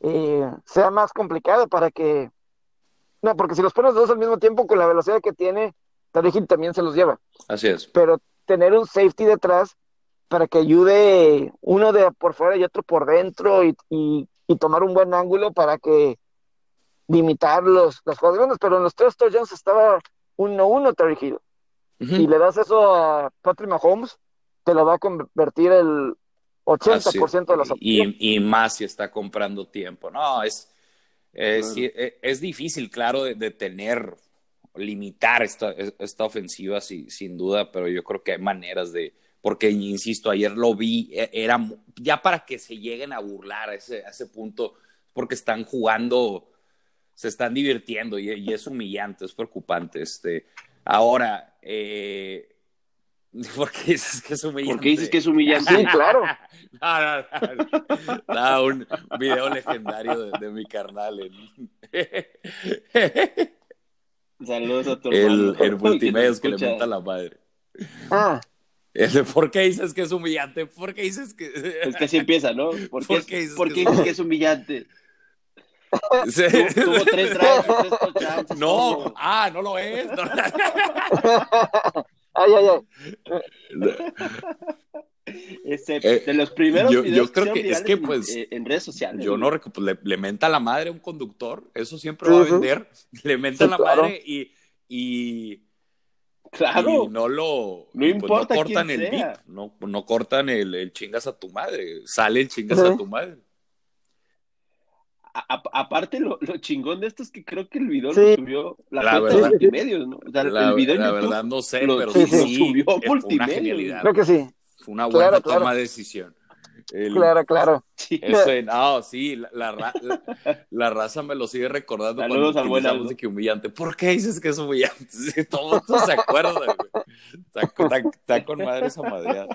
eh, sea más complicado, para que no, porque si los pones dos al mismo tiempo, con la velocidad que tiene, Tarek también se los lleva. Así es. Pero tener un safety detrás para que ayude uno de por fuera y otro por dentro y, tomar un buen ángulo para que limitar los, los jugadores. Pero en los tres touchdowns estaba uno uno Tarek Hill. Y le das eso a Patrick Mahomes, te lo va a convertir el 80% de las y, y más si está comprando tiempo. No, es eh, es difícil, claro, de, tener, limitar esta, esta ofensiva sin duda, pero yo creo que hay maneras de, porque insisto, ayer lo vi, e, era ya para que se lleguen a burlar a ese, ese punto, porque están jugando, se están divirtiendo y, es humillante, es preocupante. Este, ahora, eh, ¿Por qué dices que es humillante? ¿Por qué dices que es humillante? Sí, claro. no, no, un video legendario de, mi carnal. Saludos a tu El, el multimedia que le monta la madre. Ah. ¿Por qué dices que es humillante? ¿Por qué dices que.? Es que así empieza, ¿no? ¿Por qué, dices, ¿por qué dices que es humillante? Sí. Tuvo tres drives, tres touchdowns. No, ah, no lo es. No. Ay, ay, ay. Eh, de los primeros yo, yo creo que, es que pues eh, en, redes sociales yo no pues, le, menta la madre a un conductor eso siempre va a vender le menta la madre y, y claro. y no lo no importa no cortan el beat no, no cortan el, el, chingas a tu madre sale el chingas a tu madre aparte, lo, chingón de esto es que creo que el video lo subió la, la verdad, de multimedios, ¿no? O sea, la, el video la verdad no sé, pero sí, sí, subió multimedia. Creo que sí. Fue una buena toma de decisión. claro, claro. Eso, no, sí, la, la, raza me lo sigue recordando Saludos cuando utilizamos de que humillante. ¿Por qué dices que es humillante? todo esto se acuerda, güey. Está, con madre esa madre.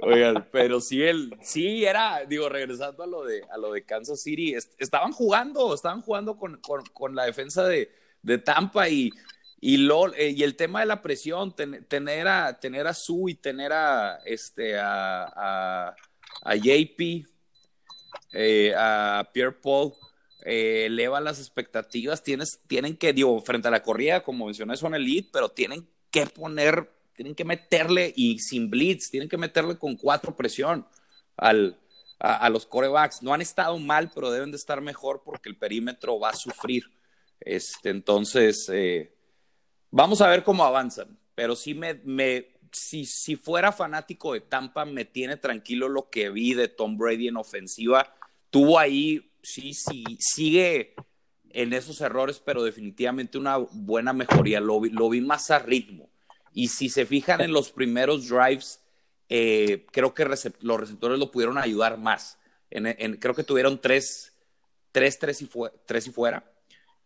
Oigan, pero sí, él, sí era, digo, regresando a lo de, a lo de Kansas City, estaban jugando, estaban jugando con, con, con la defensa de, de Tampa y y, lo, eh, y el tema de la presión, tener, a, tener a Sue y tener a, este, a, a, JP, eh, a Pierre Paul, eh, eleva las expectativas. Tienes, tienen que, digo, frente a la corrida, como mencioné, son elite, pero tienen que poner, tienen que meterle, y sin blitz, tienen que meterle con cuatro presión al, a, los corebacks. No han estado mal, pero deben de estar mejor porque el perímetro va a sufrir. Este, entonces, eh, Vamos a ver cómo avanzan, pero sí me, me si, si fuera fanático de Tampa, me tiene tranquilo lo que vi de Tom Brady en ofensiva. Tuvo ahí, sí, sí, sigue en esos errores, pero definitivamente una buena mejoría. Lo vi, lo vi más a ritmo. Y si se fijan en los primeros drives, eh, creo que los receptores lo pudieron ayudar más. En, creo que tuvieron tres, tres, tres y, tres y fuera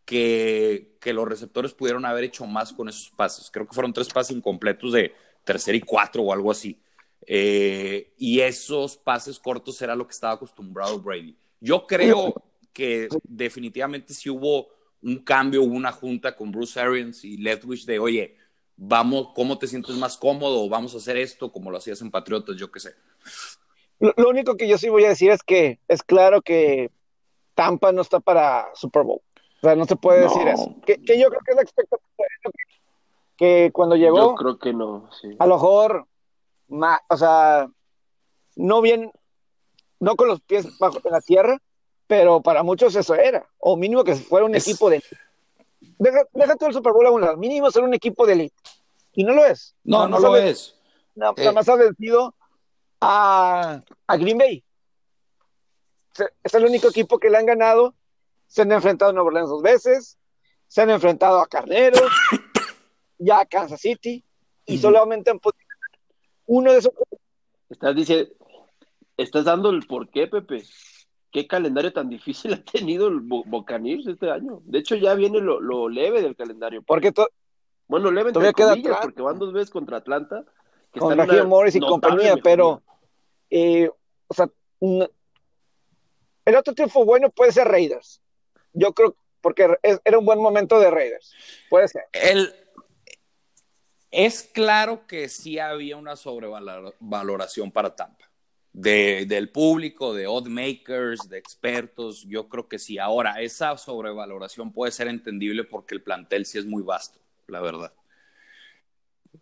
que, que, los receptores pudieron haber hecho más con esos pases. Creo que fueron tres pases incompletos de tercer y cuatro o algo así. Eh, y esos pases cortos era lo que estaba acostumbrado Brady. Yo creo que definitivamente si hubo un cambio, una junta con Bruce Arians y Leftwich de, oye, vamos, ¿cómo te sientes más cómodo? Vamos a hacer esto como lo hacías en Patriotas, yo qué sé. Lo único que yo sí voy a decir es que es claro que Tampa no está para Super Bowl. O sea, no se puede decir eso. Que, yo creo que es la expectativa. Que cuando llegó. Yo creo que no, sí. A lo mejor, o sea, no bien, no con los pies bajo la tierra, pero para muchos eso era. O mínimo que fuera un equipo de. Deja, deja todo el Super Bowl a un lado. Mínimo ser un equipo de elite. Y no lo es. No, no, lo es. No, nada más ha vencido a, a Green Bay. Es el único equipo que le han ganado se han enfrentado a Nueva Orleans dos veces, se han enfrentado a Carneros, ya a Kansas City, y solamente han podido uno de esos. Estás diciendo, estás dando el por qué, Pepe. Qué calendario tan difícil ha tenido el Buccaneers este año. De hecho, ya viene lo, leve del calendario. Porque bueno, leve todavía queda porque van dos veces contra Atlanta. Que con Morris y compañía, pero eh, o sea, el otro tiempo bueno puede ser Raiders. Yo creo porque era un buen momento de Raiders. Puede ser. El, es claro que sí había una sobrevaloración para Tampa. Del público, de odd makers, de expertos, yo creo que sí. Ahora, esa sobrevaloración puede ser entendible porque el plantel sí es muy vasto, la verdad.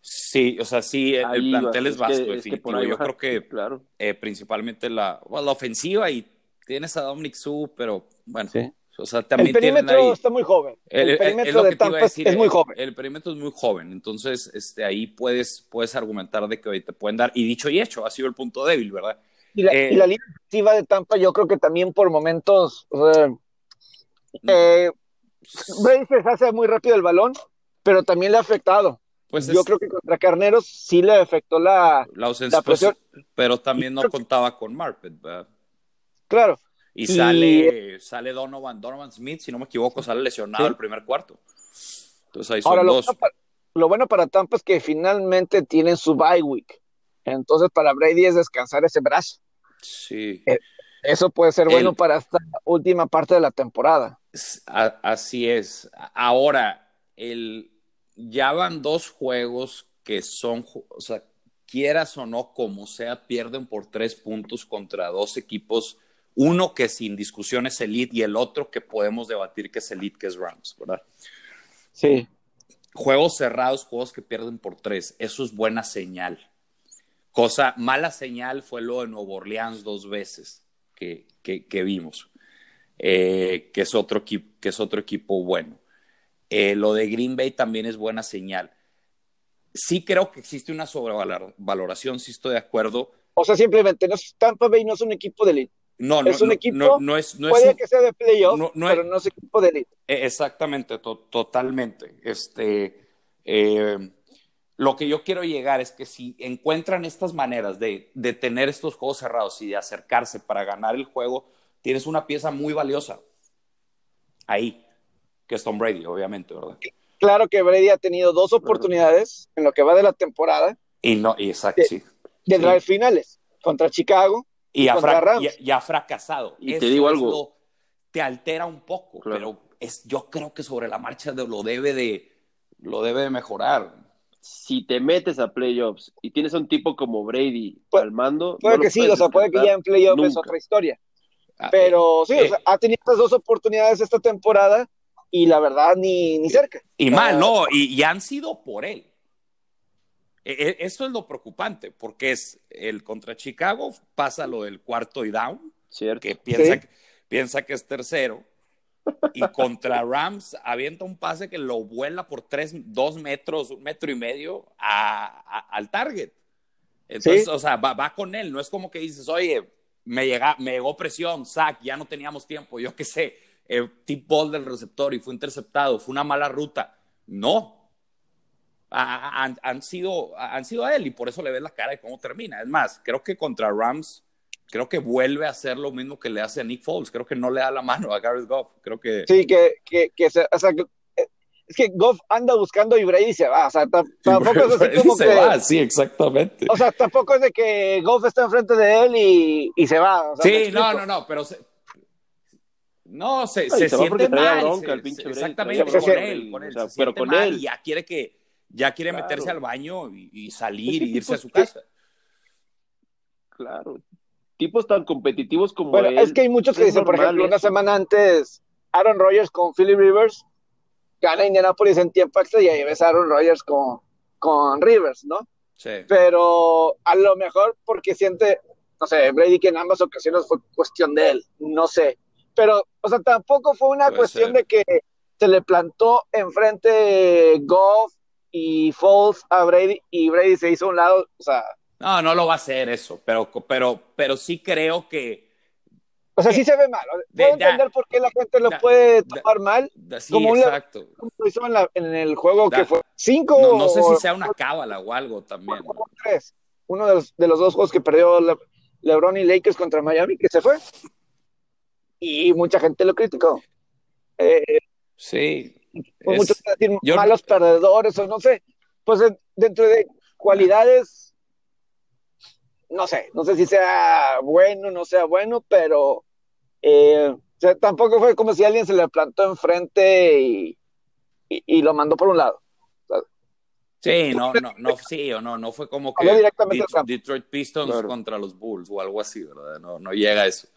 Sí, o sea, sí, el, plantel es vasto, definitivo. yo creo que claro. Eh, principalmente la, la, ofensiva y tienes a Dominic Su, pero bueno, o sea, también el perímetro está muy joven. El, perímetro de Tampa es muy joven. El perímetro es muy joven, entonces este, ahí puedes, puedes argumentar de que te pueden dar, y dicho y hecho, ha sido el punto débil, ¿verdad? Y la, eh, línea ofensiva de Tampa, yo creo que también por momentos, eh, Brady se hace muy rápido el balón, pero también le ha afectado. Pues yo creo que contra Carneros sí le afectó la, la ausencia, pues, pero también no contaba con Marpet, ¿verdad? Claro, y, sale, sale Donovan, Donovan Smith, si no me equivoco, sale lesionado el primer cuarto. Entonces ahí son dos. Lo bueno, para, Tampa es que finalmente tienen su bye week. Entonces para Brady es descansar ese brazo. Sí. Eh, eso puede ser bueno para esta última parte de la temporada. Así es. Ahora, el, ya van dos juegos que son, o sea, quieras o no, como sea, pierden por tres puntos contra dos equipos uno que sin discusión es elite y el otro que podemos debatir que es elite, que es Rams, ¿verdad? Sí. Juegos cerrados, juegos que pierden por tres, eso es buena señal. Cosa, mala señal fue lo de Nuevo Orleans dos veces que, que, vimos, eh, que, es otro equipo, que es otro equipo bueno. Eh, lo de Green Bay también es buena señal. Sí creo que existe una sobrevaloración, sí estoy de acuerdo. O sea, simplemente no, Tampa Bay no es un equipo de elite. No, no, es un equipo, no, es, puede que sea de playoff, pero no es equipo de elite. E, exactamente, totalmente. Este, eh, lo que yo quiero llegar es que si encuentran estas maneras de, de, tener estos juegos cerrados y de acercarse para ganar el juego, tienes una pieza muy valiosa ahí, que es Tom Brady, obviamente, ¿verdad? Claro que Brady ha tenido dos oportunidades en lo que va de la temporada. Y no, exacto, de, sí. De finales contra Chicago y ha, fracasado. Y te digo algo. te altera un poco, pero es, yo creo que sobre la marcha lo, debe de, lo debe de mejorar. Si te metes a playoffs y tienes a un tipo como Brady al mando. Puede que sí, o sea, puede que ya en playoffs es otra historia. Ah, pero sí, o eh, sea, ha tenido estas dos oportunidades esta temporada y la verdad ni, ni cerca. Y mal, no, y, y han sido por él. E, e, eso es lo preocupante, porque es el contra Chicago, pasa lo del cuarto y down, que piensa, que piensa que es tercero, y contra Rams avienta un pase que lo vuela por tres, dos metros, un metro y medio al target. Entonces, o sea, va, con él, no es como que dices, oye, me, llega, me llegó presión, sack, ya no teníamos tiempo, yo qué sé, el tip ball del receptor y fue interceptado, fue una mala ruta. No, han, sido, han sido a él y por eso le ves la cara de cómo termina. Es más, creo que contra Rams, creo que vuelve a hacer lo mismo que le hace a Nick Foles. Creo que no le da la mano a Gareth Goff. Creo que. Sí, que, que, que o sea, eh, es que Goff anda buscando y Brady se va. O sea, tampoco es así como se va, sí, exactamente. O sea, tampoco es de que Goff está enfrente de él y, y se va. sí, no, no, no, pero. No, se, se, siente mal. exactamente, con él, con él. pero con él. Y ya quiere que ya quiere meterse al baño y, salir y irse a su casa. Claro. Tipos tan competitivos como bueno, Es que hay muchos que dicen, por ejemplo, una semana antes, Aaron Rodgers con Philly Rivers gana Indianapolis en tiempo extra y ahí ves a Aaron Rodgers con, con Rivers, ¿no? Sí. Pero a lo mejor porque siente, no sé, Brady que en ambas ocasiones fue cuestión de él, no sé. Pero, o sea, tampoco fue una cuestión de que se le plantó enfrente Goff y Foles a Brady y Brady se hizo a un lado, o sea. No, no lo va a hacer eso, pero, pero, pero sí creo que. O sea, sí se ve mal. Puedo entender por qué la gente lo puede tomar mal. sí, como exacto. como lo hizo en, el juego que fue cinco. No, sé si sea una cábala o algo también. Tres. Uno de los, de los dos juegos que perdió LeBron y Lakers contra Miami, que se fue. y mucha gente lo criticó. Eh, sí. Pues muchos decir malos perdedores o no sé. Pues dentro de cualidades, no sé, no sé si sea bueno o no sea bueno, pero eh, tampoco fue como si alguien se le plantó enfrente y, y, lo mandó por un lado. Sí, no, no, no, sí o no, no fue como que Detroit, Pistons contra los Bulls o algo así, ¿verdad? No, no llega a eso.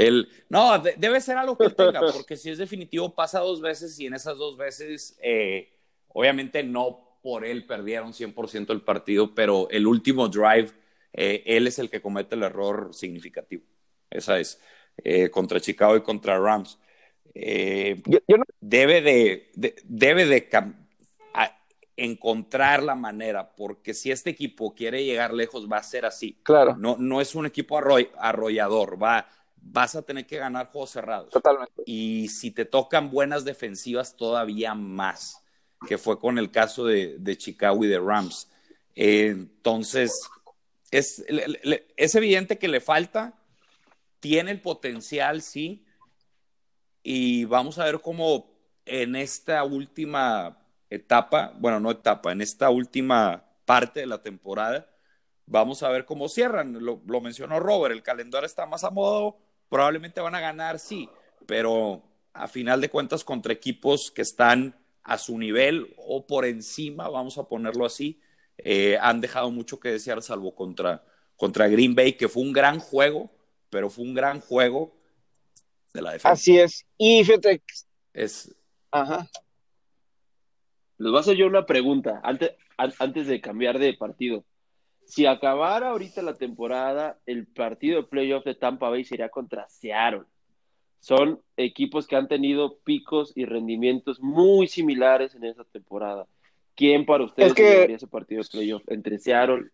El, no, debe ser algo que tenga, porque si es definitivo pasa dos veces y en esas dos veces, eh, obviamente no por él perdieron 100% el partido, pero el último drive, eh, él es el que comete el error significativo. Esa es, eh, contra Chicago y contra Rams. Debe de, debe de encontrar la manera, porque si este equipo quiere llegar lejos, va a ser así. Claro. No, no es un equipo arrollador, va vas a tener que ganar juegos cerrados. Totalmente. Y si te tocan buenas defensivas, todavía más, que fue con el caso de, Chicago y de Rams. entonces, es, es evidente que le falta, tiene el potencial, sí, y vamos a ver cómo en esta última etapa, bueno, no etapa, en esta última parte de la temporada, vamos a ver cómo cierran. Lo, lo mencionó Robert, el calendario está más a modo probablemente van a ganar, sí, pero a final de cuentas contra equipos que están a su nivel o por encima, vamos a ponerlo así, eh, han dejado mucho que desear, salvo contra, contra Green Bay, que fue un gran juego, pero fue un gran juego de la defensa. Así es. Y fíjate. Es. Ajá. Les voy a hacer yo una pregunta antes, antes de cambiar de partido si acabara ahorita la temporada, el partido de playoff de Tampa Bay sería contra Seattle. Son equipos que han tenido picos y rendimientos muy similares en esa temporada. ¿Quién para ustedes es ese partido de playoff entre Seattle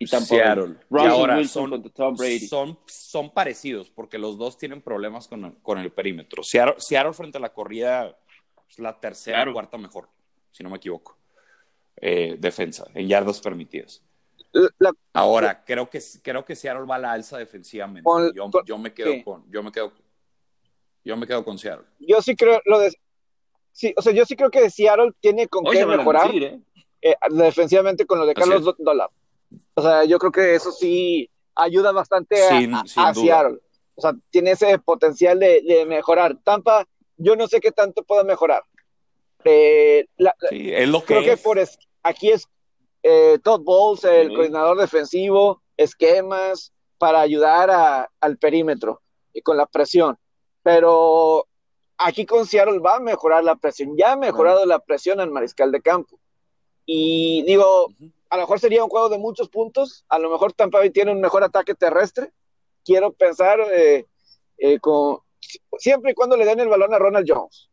y Tampa Seattle. Bay? y ahora son, Tom Brady. Son, son, parecidos porque los dos tienen problemas con, con el perímetro. Seattle, frente a la corrida es la tercera o cuarta mejor, si no me equivoco. Eh, defensa, en yardas permitidas. Ahora, creo que, creo que Seattle va a la alza defensivamente. yo, me quedo con, yo me quedo, yo me quedo con Seattle. Yo sí creo lo de, sí, o sea, yo sí creo que Seattle tiene con qué mejorar ¿eh? Eh, defensivamente con lo de Carlos Dollar. O sea, yo creo que eso sí ayuda bastante a, Seattle. O sea, tiene ese potencial de, mejorar. Tampa, yo no sé qué tanto pueda mejorar. Eh, sí, es lo que creo que por aquí es eh, Todd Bowles, el coordinador defensivo, esquemas para ayudar al perímetro y con la presión. Pero aquí con Seattle va a mejorar la presión. Ya ha mejorado la presión al mariscal de campo. Y digo, a lo mejor sería un juego de muchos puntos. A lo mejor Tampa Bay tiene un mejor ataque terrestre. Quiero pensar eh, eh, con, siempre y cuando le den el balón a Ronald Jones.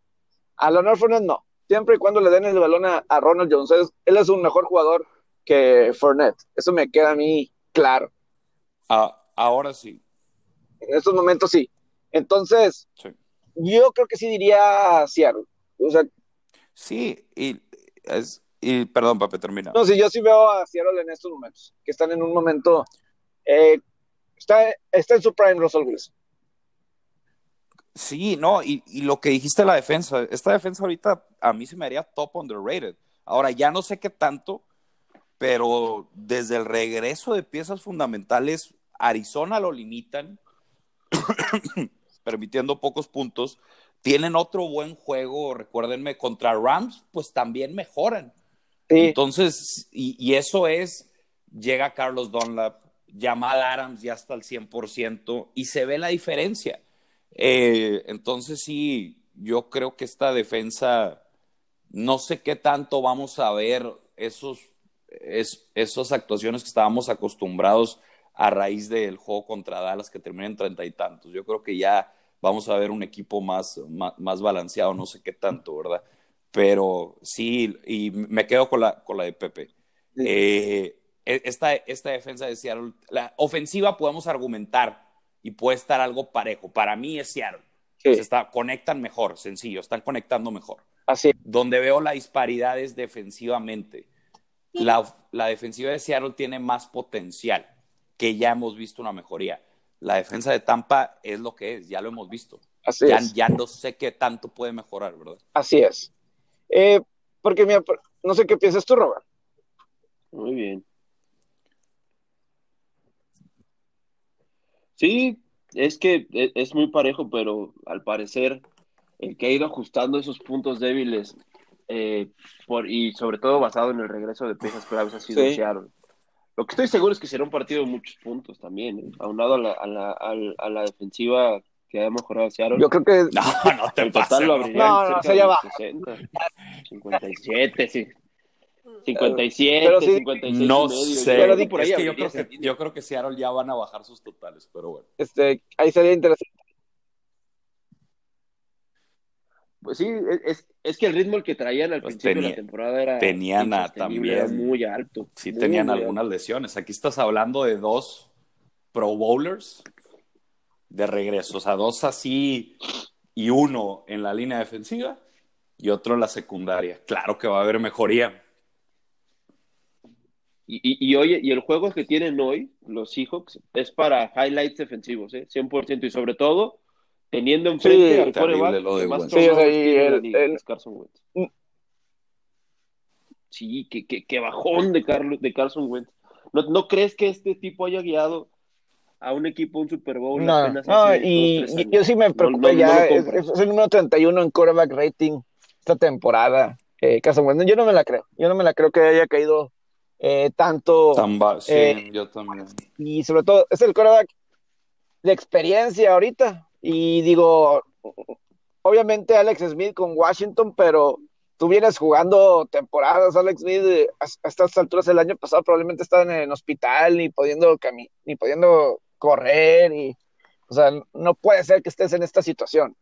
A Leonard Fournette no. Siempre y cuando le den el balón a, Ronald Jones. él es un mejor jugador que Fournette. Eso me queda a mí claro. Ah, ahora sí. En estos momentos sí. Entonces, yo creo que sí diría Seattle. O sea, sí, y, es, y perdón, Pape, termina. No, sí, yo sí veo a Seattle en estos momentos, que están en un momento, eh, está, está en su prime Russell Wilson. Sí, no, y, y, lo que dijiste de la defensa, esta defensa ahorita a mí se me haría top underrated. Ahora, ya no sé qué tanto, pero desde el regreso de piezas fundamentales, Arizona lo limitan, permitiendo pocos puntos. Tienen otro buen juego, recuérdenme, contra Rams, pues también mejoran. Entonces, y, eso es, llega Carlos Dunlap, Jamal Adams ya hasta el 100% y se ve la diferencia. Eh, entonces, sí, yo creo que esta defensa, no sé qué tanto vamos a ver esos es, esas actuaciones que estábamos acostumbrados a raíz del juego contra Dallas que termina en treinta y tantos. Yo creo que ya vamos a ver un equipo más, más, balanceado, no sé qué tanto, ¿verdad? Pero sí, y me quedo con la, con la de Pepe. Eh, e, esta, esta defensa de Seattle, la ofensiva podemos argumentar y puede estar algo parejo. Para mí es Seattle. está, conectan mejor, sencillo, están conectando mejor. Así. Donde veo la disparidad es defensivamente la, defensiva de Seattle tiene más potencial, que ya hemos visto una mejoría. la defensa de Tampa es lo que es, ya lo hemos visto. Así ya, es. ya no sé qué tanto puede mejorar, ¿verdad? Así es. Eh, porque mira, no sé qué piensas tú, Robert. Muy bien. Sí, es que e- es muy parejo, pero al parecer el que ha ido ajustando esos puntos débiles eh, por, y sobre todo basado en el regreso de piezas claves ha sido Sí. Seattle. Lo que estoy seguro es que será un partido de muchos puntos también, ¿eh? aunado a la, a la, al- a la defensiva que ha mejorado Seattle. Yo creo que No, no te el total lo ¿no? abriría No, no, cerca sería de bajo. 60, 57, sí. 57, Pero sí- 56 No y medio. sé, creo que por ahí es que yo creo que, yo creo que Seattle ya van a bajar sus totales, pero bueno. este, ahí sería interesante. Pues sí, es, es- que el ritmo el que traían al Pues principio de la temporada era tenían muy alto. Sí muy, tenían muy algunas alto. lesiones. Aquí estás hablando de dos Pro Bowlers de regreso, o sea, dos así y uno en la línea defensiva y otro en la secundaria. Claro que va a haber mejoría. Y, y, y oye, y el juego que tienen hoy, los Seahawks, es para highlights defensivos, ¿eh? 100%, y sobre todo teniendo enfrente Sí, al lo de que más. Sí, o sea, el- liga, el- Carson Wentz. Mm. Sí, que bajón de, Carlos, de Carson Wentz. ¿No, ¿No crees que este tipo haya guiado a un equipo un Super Bowl No, apenas no, y, dos, yo sí me preocupé no- no ya. es, es el número 31 en quarterback rating esta temporada. Eh, Carson Wentz. yo no me la creo. Yo no me la creo que haya caído eh, tanto. Tan ba- sí, Eh, yo también. y sobre todo, es el quarterback de experiencia ahorita. Y digo, obviamente Alex Smith con Washington, pero tú vienes jugando temporadas, Alex Smith, a, a estas alturas del año pasado probablemente estaba en el hospital, ni pudiendo ni pudiendo correr, y, o sea, no puede ser que estés en esta situación.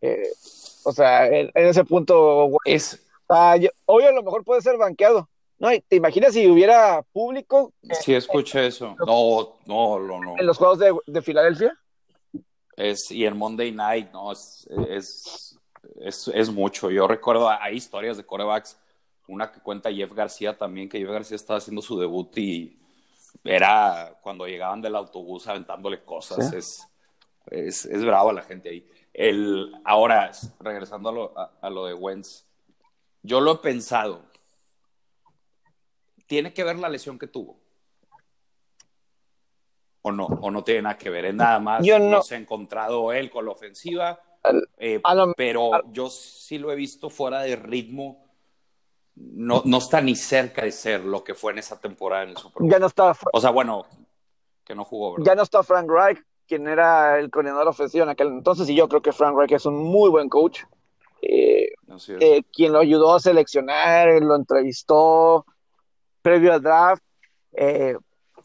Eh, o sea, en, en ese punto, güey, Es, ah, yo- hoy a lo mejor puede ser banqueado. No, te imaginas si hubiera público sí escuché eso. No, no, no, no. en los juegos de, de Filadelfia. Es, y el Monday Night, no, es, es, es, es mucho. Yo recuerdo, hay historias de corebacks, una que cuenta Jeff García también, que Jeff García estaba haciendo su debut y era cuando llegaban del autobús aventándole cosas. Sí. Es, es, es brava la gente ahí. El, ahora, regresando a lo, a, a lo de Wentz, yo lo he pensado. Tiene que ver la lesión que tuvo. O no, o no tiene nada que ver, es nada más Yo no- no se ha encontrado él con la ofensiva, eh, lo- pero a- yo sí lo he visto fuera de ritmo, no, no está ni cerca de ser lo que fue en esa temporada en el Super Bowl. Ya no está, O sea, bueno, que no jugó, ¿verdad? ya no está Frank Reich, quien era el coordinador ofensivo en aquel entonces, y yo creo que Frank Reich es un muy buen coach. Eh, eh, quien lo ayudó a seleccionar, lo entrevistó previo al draft. Eh,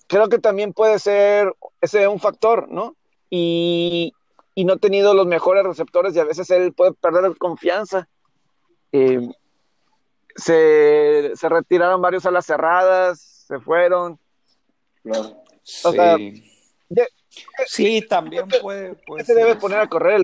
creo que también puede ser ese un factor, ¿no? Y, y no ha tenido los mejores receptores y a veces él puede perder confianza. Eh, se, se retiraron varios a las cerradas, se fueron. Claro. o sea, sí. de- Sí, también puede, puede se ser debe poner a correr el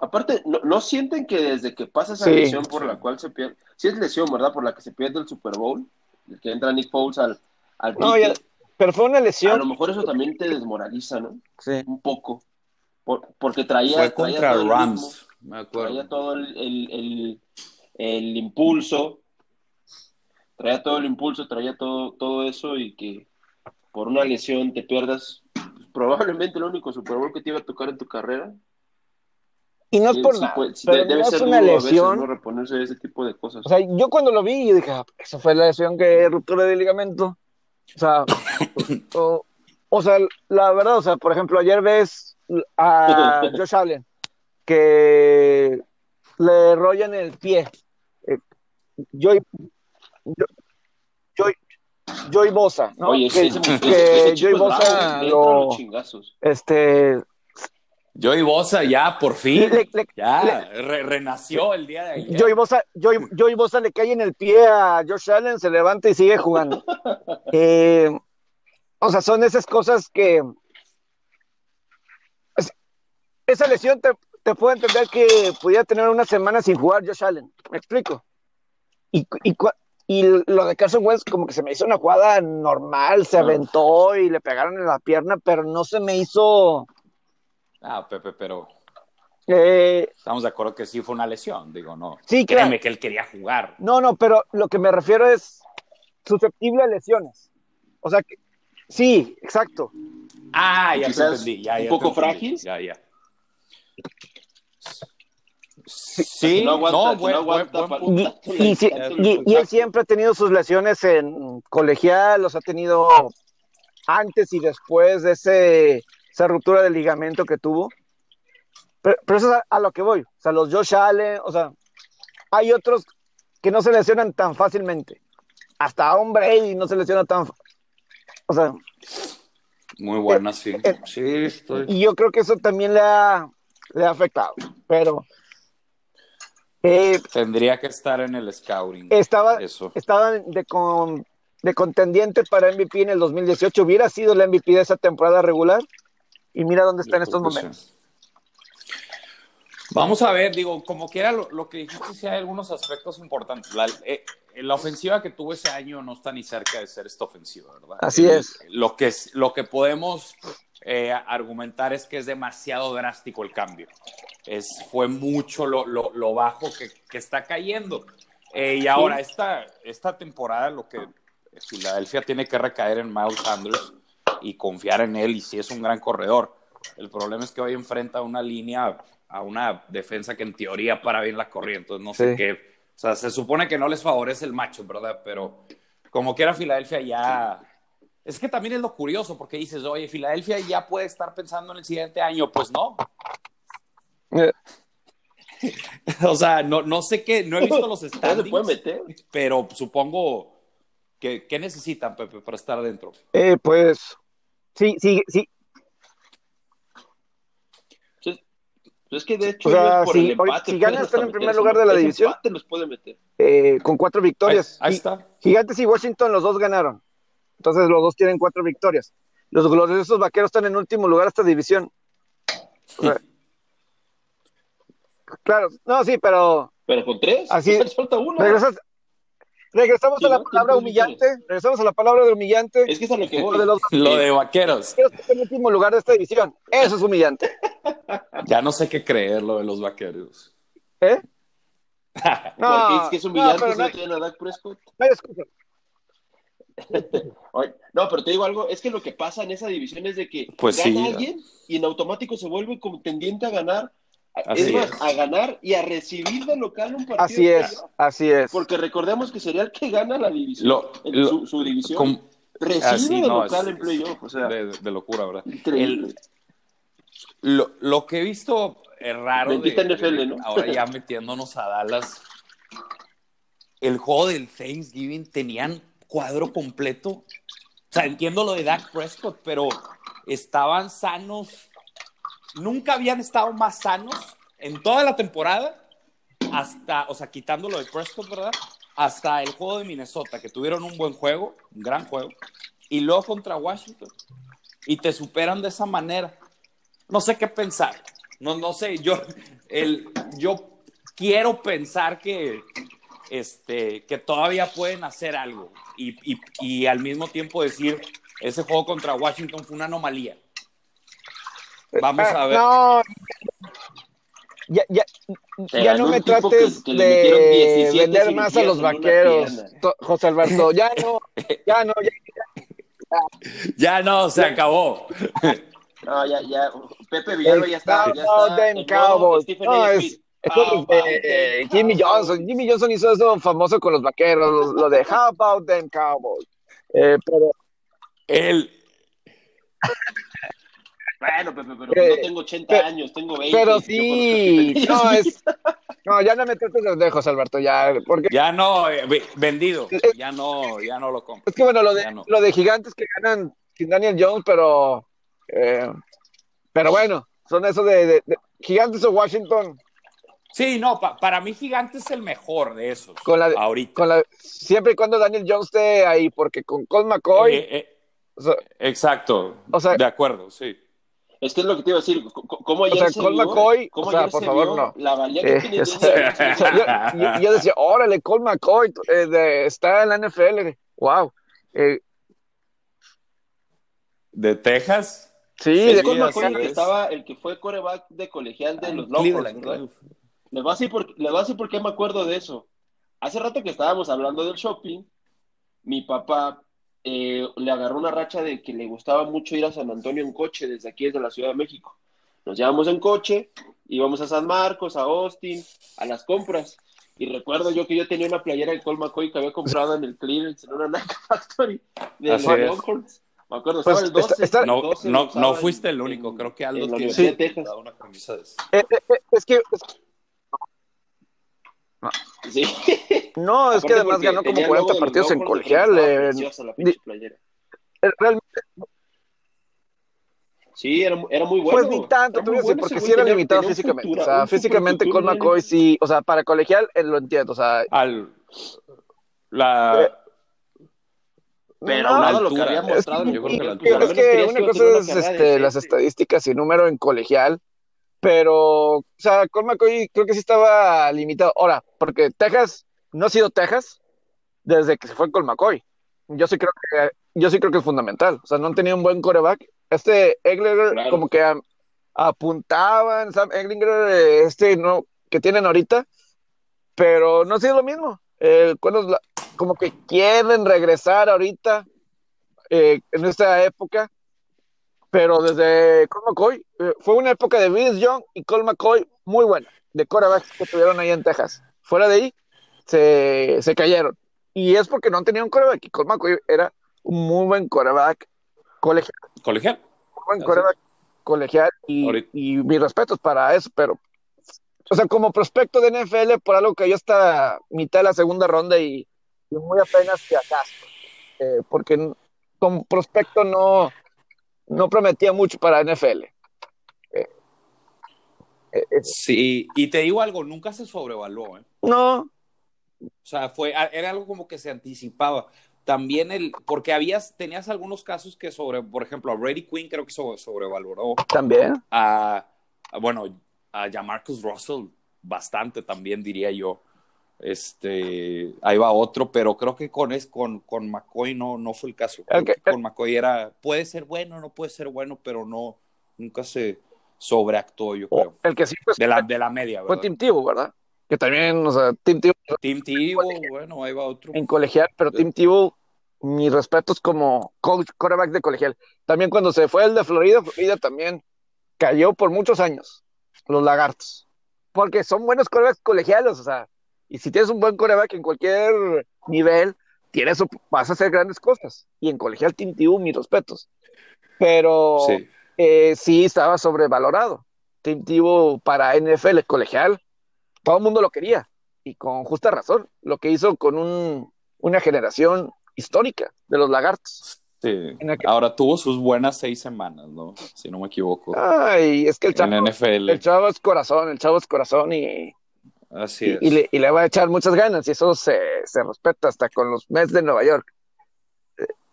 Aparte, ¿no, no sienten que desde que pasa esa Sí, lesión por sí. la cual se pierde, si es lesión, ¿verdad? Por la que se pierde el Super Bowl, el que entra Nick Foles al, al No, ya- Pero fue una a lo lesión. mejor eso también te desmoraliza, ¿no? Sí. Un poco. Por- porque traía, Fue traía contra todo el ritmo, Rams, me acuerdo. traía todo el, el, el- el impulso, traía todo el impulso, traía todo, todo eso y que por una lesión te pierdas pues, probablemente el único Super Bowl que te iba a tocar en tu carrera. Y no es Sí, por sí nada, sí, pero de- debe no es una veces, lesión. ¿no? Reponerse de ese tipo de cosas. O sea, yo cuando lo vi, yo dije, ah, esa fue la lesión que ruptura de ligamento. O sea, o, o sea, la verdad, o sea, por ejemplo, ayer ves a Josh Allen que le rollan el pie. Eh, Joy, Joy, Joy, Joy Bosa, ¿no? Oye, que, ese- que bravo, Bosa lo, chingazos. este, Joey Bosa ya, por fin. Le- le- ya, re- renació el día de ayer. Joey Bosa, Joey, Joey Bosa le cae en el pie a Josh Allen, se levanta y sigue jugando. Eh, o sea, son esas cosas que. es- esa lesión te, te puedo entender que pudiera tener una semana sin jugar Josh Allen. ¿Me explico? Y, y, y lo de Carson Wentz como que se me hizo una jugada normal, se Ah. aventó y le pegaron en la pierna, pero no se me hizo... Ah, Pepe, pero eh, estamos de acuerdo que sí fue una lesión, digo, no. Sí, claro. Créeme que él quería jugar. no, no, pero lo que me refiero es susceptible a lesiones. O sea, que, sí, exacto. Ah, ya te entendí. Ya, un ya poco frágil. Ya, ya. Sí, no y él siempre ha tenido sus lesiones en colegial, los ha tenido antes y después de ese, esa ruptura del ligamento que tuvo. Pero, pero eso es a, a lo que voy. O sea, los Josh Allen, o sea, hay otros que no se lesionan tan fácilmente. Hasta un Brady no se lesiona tan. O sea, Muy buena, sí. eh, Sí, estoy. y yo creo que eso también le ha, le ha afectado. Pero eh, Tendría que estar en el scouting. estaba, Eso. estaba de, con- de contendiente para MVP en el 2018. Hubiera sido el MVP de esa temporada regular. Y mira dónde está en estos momentos. Vamos a ver, digo, como quiera lo, lo que dijiste, sí hay algunos aspectos importantes. La, eh, la ofensiva que tuvo ese año no está ni cerca de ser esta ofensiva, ¿verdad? Así El- es. Lo que, es- lo que podemos eh, argumentar es que es demasiado drástico el cambio. Es, fue mucho lo, lo- lo bajo que, que está cayendo. Eh, y ahora, esta, esta temporada, lo que Filadelfia tiene que recaer en Miles Sanders y confiar en él, y sí es un gran corredor. El problema es que hoy enfrenta una línea, a una defensa que en teoría para bien la corriente. Entonces, no sé qué. O sea, se supone que no les favorece el macho, ¿verdad? Pero como quiera, Filadelfia ya. Es que también es lo curioso, porque dices, oye, Filadelfia ya puede estar pensando en el siguiente año. Pues no. Eh, O sea, no, no sé qué, no he visto los se puede standings, meter. pero supongo que ¿qué necesitan, Pepe, para estar dentro? eh, pues sí, sí, sí. Pues es que de hecho, O sea, por si- el empate, están hasta en primer lugar de la división. empate los puede meter. eh, con cuatro victorias. ahí está. Gigantes y Washington, los dos ganaron. Entonces los dos tienen cuatro victorias. Los gloriosos vaqueros están en último lugar de esta división. O sea, claro, no, sí, pero Pero con tres, Así- falta una. regresas, regresamos Sí, a la ¿no? palabra humillante. Regresamos a la palabra de humillante. Es que es a lo que Lo voy. de los Lo de vaqueros. vaqueros en último lugar de esta división. Eso es humillante. Ya no sé qué creer lo de los vaqueros. ¿Eh? Porque No, es que es no, humillante si no no hay- tienen a Dak Prescott. no hay excusa. Oye, No, pero te digo algo, es que lo que pasa en esa división es de que Pues gana sí. alguien y en automático se vuelve contendiente a ganar. Así es más, es. a ganar y a recibir de local un partido. Así es, playoff. así es. Porque recordemos que sería el que gana la división, Lo- el- lo- su, su división. Com- Recibe así, de no, local es- en playoff. O sea, de, de locura, ¿verdad? increíble. Lo, lo que he visto es raro. Bendita de- NFL, de- ¿no? Ahora ya metiéndonos a Dallas. El juego del Thanksgiving tenían cuadro completo. O sea, entiendo lo de Dak Prescott, pero estaban sanos. Nunca habían estado más sanos en toda la temporada. Hasta, o sea, quitando lo de Prescott, ¿verdad? Hasta el juego de Minnesota, que tuvieron un buen juego, un gran juego. Y luego contra Washington. Y te superan de esa manera no sé qué pensar. No, no sé, yo, el, yo quiero pensar que, este, que todavía pueden hacer algo y, y- y al mismo tiempo decir, ese juego contra Washington fue una anomalía. Vamos a ver. No, ya, ya, ya no me trates que- que de 17 vender más a los vaqueros, José Alberto. Ya no, ya no, ya. Ya no, se acabó. No, ya, ya. Pepe Villalba ya está. Ya No, está No, es, de them Jimmy Cowboys? Johnson. Jimmy Johnson hizo eso famoso con los vaqueros, lo, lo de How about them Cowboys. Eh, pero El, Bueno, Pepe, pero Eh, no tengo 80 pe- años, tengo 20. pero sí, no es, no, ya no me trates de José Alberto, ya, porque ya no, eh, ve- vendido. Ya no, ya no lo compro. es que bueno, lo de, no. lo de gigantes que ganan sin Daniel Jones, pero, eh, pero bueno, son eso de, de- de gigantes o Washington Sí, no, pa- para mí Gigante es el mejor de esos. Con la- ahorita. con la, siempre y cuando Daniel Jones esté ahí, porque con Colt McCoy, Eh, eh, o sea, exacto. O sea- de acuerdo, sí. Es que es lo que te iba a decir. ¿Cómo ayer O sea, se Colt vio, McCoy, cómo o sea, ayer por se favor, vio no. La valía que Eh, tiene o sea, James o sea, yo, yo- yo decía, órale, Colt McCoy eh, de- está en la NFL. Wow. Eh, ¿De Texas? sí, Sí, de McCoy el que es. estaba, el que fue coreback de colegial de los Longhorns. Les voy, a decir por, les voy a decir por qué me acuerdo de eso. Hace rato que estábamos hablando del shopping, mi papá eh, le agarró una racha de que le gustaba mucho ir a San Antonio en coche desde aquí, desde la Ciudad de México. Nos llevamos en coche, íbamos a San Marcos, a Austin, a las compras. Y recuerdo yo que yo tenía una playera de McCoy que había comprado en el clearance, en una Nike Factory de Así los. Longhorns. Me acuerdo, Pues, estaba el 12. está- está- el No, 12 no, no fuiste en- el único, en- creo que Aldo tiene Texas. una camisa de eso. Eh, eh, eh, es que es- Sí. no, es que además ganó como tenía el logo 40 de los partidos en colegial. eh, preciosa la pinche di- playera. eh, realmente, Sí, era, era muy bueno. pues ni tanto, bueno porque sí era tenía- limitado tenía físicamente. futura- o sea, físicamente en McCoy sí, o sea, para colegial eh, lo entiendo. O sea, Al, la, Pero no, aunado a la lo que había mostrado yo creo que la pues, altura. al es que una cosa es este, las estadísticas y número en colegial, pero, o sea, Colt McCoy creo que sí estaba limitado. Ahora, porque Texas no ha sido Texas desde que se fue Colt McCoy. Yo sí creo que, yo sí creo que es fundamental. O sea, no han tenido un buen coreback. Este Egler Claro. como que a- apuntaban, Sam Eglinger, eh, este no, que tienen ahorita, pero no ha sido lo mismo. Eh, como que quieren regresar ahorita eh, en esta época, pero desde Colt McCoy, eh, fue una época de Vince Young y Colt McCoy muy buena, de quarterbacks que tuvieron ahí en Texas. Fuera de ahí, se, se cayeron. Y es porque no han tenido un quarterback, y Colt McCoy era un muy buen quarterback colegial, colegial. muy buen Así quarterback colegial, y, y mis respetos para eso, pero, o sea, como prospecto de NFL, por algo que yo hasta mitad de la segunda ronda y, y muy apenas que acaso, eh, porque como prospecto no, no prometía mucho para NFL. Eh, eh, eh, Sí, y te digo algo, nunca se sobrevaluó, ¿eh? no, O sea, fue, era algo como que se anticipaba. También el, porque habías, tenías algunos casos que sobre, por ejemplo, a Brady Quinn creo que sobre, sobrevaloró. también. A, a, bueno, a Jamarcus Russell bastante también diría yo. Este, ahí va otro, pero creo que con es con, con McCoy no, no fue el caso. Que con McCoy era, puede ser bueno, no puede ser bueno, pero no, nunca se sobreactuó, yo creo. El que sí fue, De la, de la media, fue ¿verdad? Tim Tebow, ¿verdad? Que también, o sea, Tim Tebow Team Tebow, bueno, ahí va otro. en colegial, pero Tim Tebow, mis respetos como coach, quarterback de colegial. También cuando se fue el de Florida, Florida también cayó por muchos años, los lagartos. Porque son buenos quarterbacks colegiales, o sea, y si tienes un buen quarterback en cualquier nivel, tienes, vas a hacer grandes cosas. Y en colegial, Tim Tebow, mis respetos. Pero Sí. eh, sí estaba sobrevalorado. Tim Tebow para NFL colegial, todo el mundo lo quería y con justa razón. Lo que hizo con un, una generación histórica de los lagartos. Sí. Ahora tuvo sus buenas seis semanas, ¿no? Si no me equivoco. Ay, es que el en chavo, NFL. el chavo es corazón, el chavo es corazón y, Así y, es. y le, y le va a echar muchas ganas y eso se, se respeta hasta con los Mets de Nueva York.